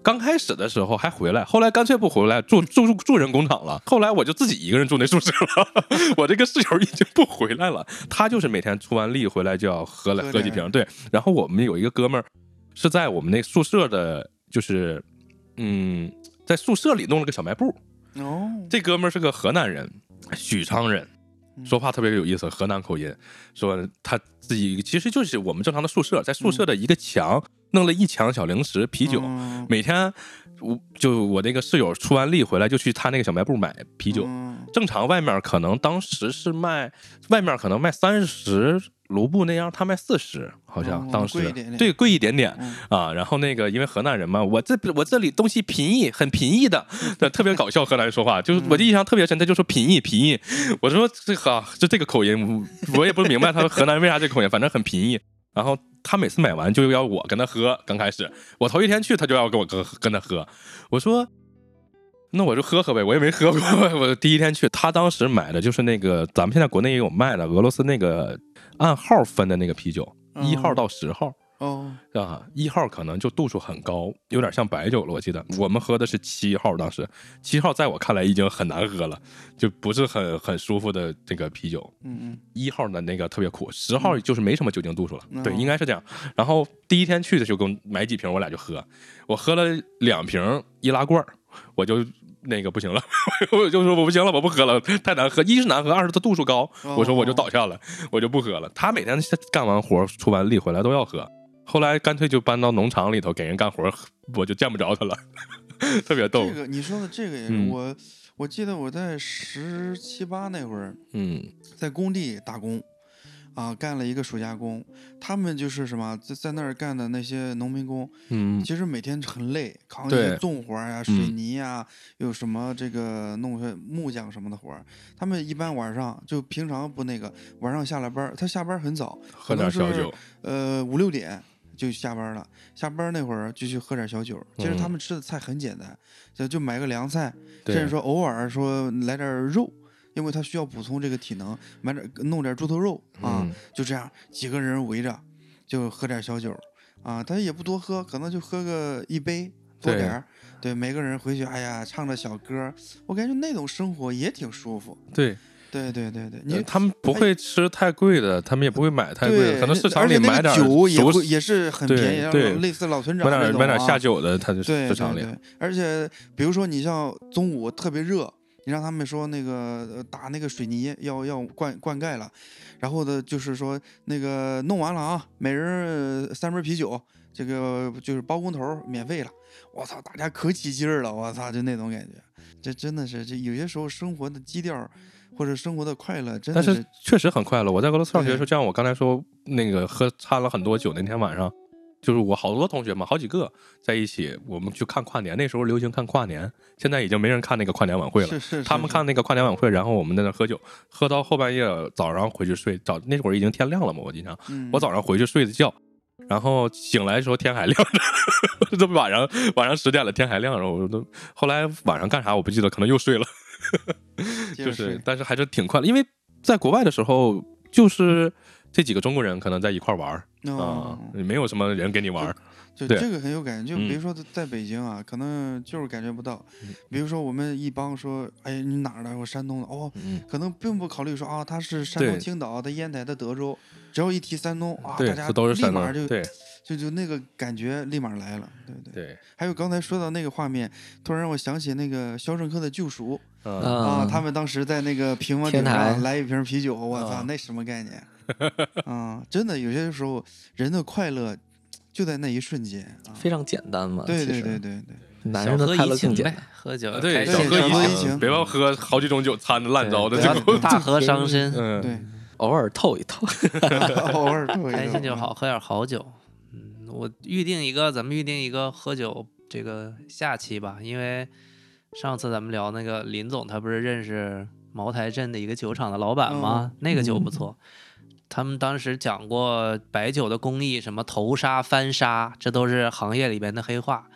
刚开始的时候还回来，后来干脆不回来，住住住人工厂了。后来我就自己一个人住那宿舍了，我这个室友已经不回来了。他就是每天出完力回来就要喝了喝几瓶，对。然后我们有一个哥们儿是在我们那宿舍的，就是嗯，在宿舍里弄了个小卖部。哦，这哥们儿是个河南人，许昌人，说话特别有意思，河南口音。说他自己其实就是我们正常的宿舍，在宿舍的一个墙弄了一墙小零食、啤酒，嗯每天我就我那个室友出完力回来就去他那个小卖部买啤酒。嗯正常外面可能当时是卖，外面可能卖三十卢布那样，他卖四十，好像哦当时、贵一点点对贵一点点。嗯啊，然后那个因为河南人嘛，我这我这里东西便宜，很便宜的，对特别搞笑。河南人说话就是我的印象特别深，他就说便宜便宜。我说这个就这个口音，我也不明白他说河南人为啥这口音，反正很便宜。然后他每次买完就要我跟他喝，刚开始我头一天去他就要跟我跟跟他喝，我说。那我就喝喝呗，我也没喝过。我第一天去，他当时买的就是那个咱们现在国内也有卖的俄罗斯那个按号分的那个啤酒，一号到十号。哦，啊，一号可能就度数很高，有点像白酒了。我记得我们喝的是七号，当时七号在我看来已经很难喝了，就不是很很舒服的这个啤酒。嗯嗯一号的那个特别苦，十号就是没什么酒精度数了，对，应该是这样。然后第一天去的时候给我买几瓶，我俩就喝，我喝了两瓶易拉罐，我就。那个不行了，我就说我不行了，我不喝了，太难喝。一是难喝，二是它度数高，哦我说我就倒下了，我就不喝了。他每天干完活出完力回来都要喝，后来干脆就搬到农场里头给人干活，我就见不着他了，特别逗这。个你说的这个也是嗯我，我记得我在十七八那会儿嗯在工地打工，啊，干了一个暑假工。他们就是什么，在在那儿干的那些农民工，嗯其实每天很累，扛一些重活儿呀、水嗯泥呀、有什么这个弄些木匠什么的活儿。他们一般晚上就平常不那个，晚上下了班，他下班很早，喝可能是点小酒，呃五六点就下班了，下班那会儿就去喝点小酒。其实他嗯们吃的菜很简单，就就买个凉菜，甚至说偶尔说来点肉，因为他需要补充这个体能，买点弄点猪头肉啊，嗯就这样几个人围着就喝点小酒啊，他也不多喝，可能就喝个一杯多点儿。对，每个人回去，哎呀，唱着小歌，我感觉那种生活也挺舒服。对，对对对对，你呃他们不会吃太贵的，他们也不会买太贵的，可能市场里买点酒也也是很便宜，对类似老村长买点买点下酒的，他就对市场里。对对，而且比如说你像中午特别热，你让他们说那个呃打那个水泥要要灌灌溉了，然后呢就是说那个弄完了啊，每人呃三瓶啤酒，这个就是包工头免费了。我操，大家可起劲儿了，我操，就那种感觉，这真的是这有些时候生活的基调儿或者生活的快乐，真的但是确实很快乐。我在俄罗斯上学的时候，就像我刚才说，那个喝掺了很多酒那天晚上，就是我好多同学嘛，好几个在一起，我们去看跨年。那时候流行看跨年，现在已经没人看那个跨年晚会了。是是他们看那个跨年晚会，然后我们在那喝酒，喝到后半夜，早上回去睡。早那会儿已经天亮了嘛，我经常。嗯我早上回去睡的觉，然后醒来的时候天还亮着，这不晚上晚上十点了，天还亮着，我都后来晚上干啥我不记得，可能又睡了。就是，但是还是挺快的，因为在国外的时候，就是这几个中国人可能在一块玩儿啊哦，没有什么人跟你玩就这个很有感觉，就比如嗯说在在北京啊，可能就是感觉不到。比如说我们一帮说，哎，你哪儿的？我山东的。哦，嗯，可能并不考虑说啊，他是山东青岛的、烟台的、德州，只要一提山东啊，大，家都是山东。立马就对就就那个感觉立马来了。对对。对，还有刚才说到那个画面，突然让我想起那个《肖申克的救赎》嗯，啊，啊，他们当时在那个平房顶天台上来一瓶啤酒，我操，啊那什么概念？啊，真的有些时候人的快乐就在那一瞬间啊。非常简单嘛，对其实对对对男人的喝怡情快乐更简单。，喝酒啊对，喝小喝怡怡情，别忘喝好几种酒掺的烂糟的，大喝伤身，嗯，对，偶尔透一透。偶尔透一透开心就好，。喝点好酒。嗯，我预定一个，咱们预定一个喝酒这个下期吧，因为上次咱们聊那个林总，他不是认识茅台镇的一个酒厂的老板吗？那个酒不错。他们当时讲过白酒的工艺，什么头沙、翻沙，这都是行业里边的黑话。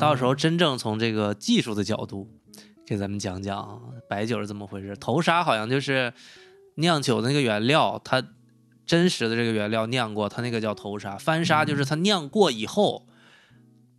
到时候真正从这个技术的角度给咱们讲讲白酒是怎么回事。头沙好像就是酿酒的那个原料，它真实的这个原料酿过，它那个叫头沙。翻沙就是它酿过以后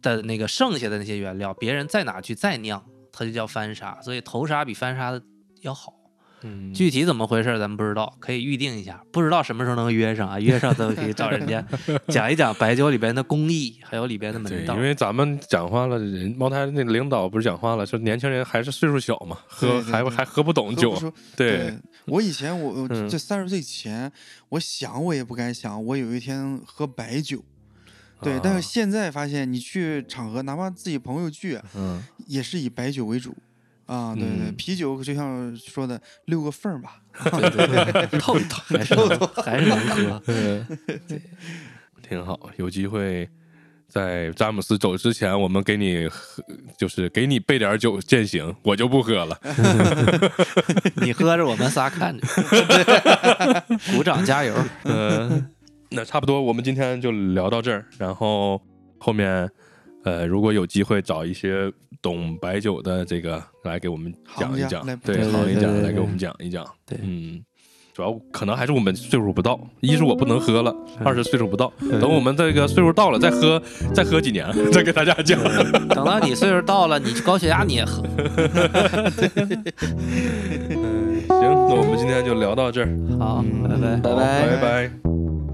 的那个剩下的那些原料，别人再拿去再酿，它就叫翻沙。所以头沙比翻沙的要好。嗯具体怎么回事咱们不知道，可以预定一下。不知道什么时候能约上啊？约上咱们可以找人家 讲一讲白酒里边的工艺，还有里边的，门道因。为咱们讲话了，人茅台那个领导不是讲话了，说年轻人还是岁数小嘛，喝还还喝不懂酒对，我以前我这三十岁前，我想我也不敢想，我有一天喝白酒。对，但啊是现在发现，你去场合，哪怕自己朋友聚，嗯，也是以白酒为主。啊，对对，嗯啤酒就像说的六个缝儿吧。对对 对，透一透，还是 能还是能喝。挺好，有机会。在詹姆斯走之前，我们给你喝，就是给你备点酒践行，我就不喝了。你喝着，我们仨看着，鼓掌加油。嗯，那差不多，我们今天就聊到这儿。然后后面，呃，如果有机会找一些懂白酒的这个来给我们讲一讲对，对行一讲来给我们讲一讲。对嗯，主要可能还是我们岁数不到，一是我不能喝了，二是岁数不到。等我们这个岁数到了，再喝，再喝几年，再给大家讲。等到你岁数到了，你高血压你也喝。嗯行，那我们今天就聊到这儿，好，嗯拜拜。拜拜拜拜。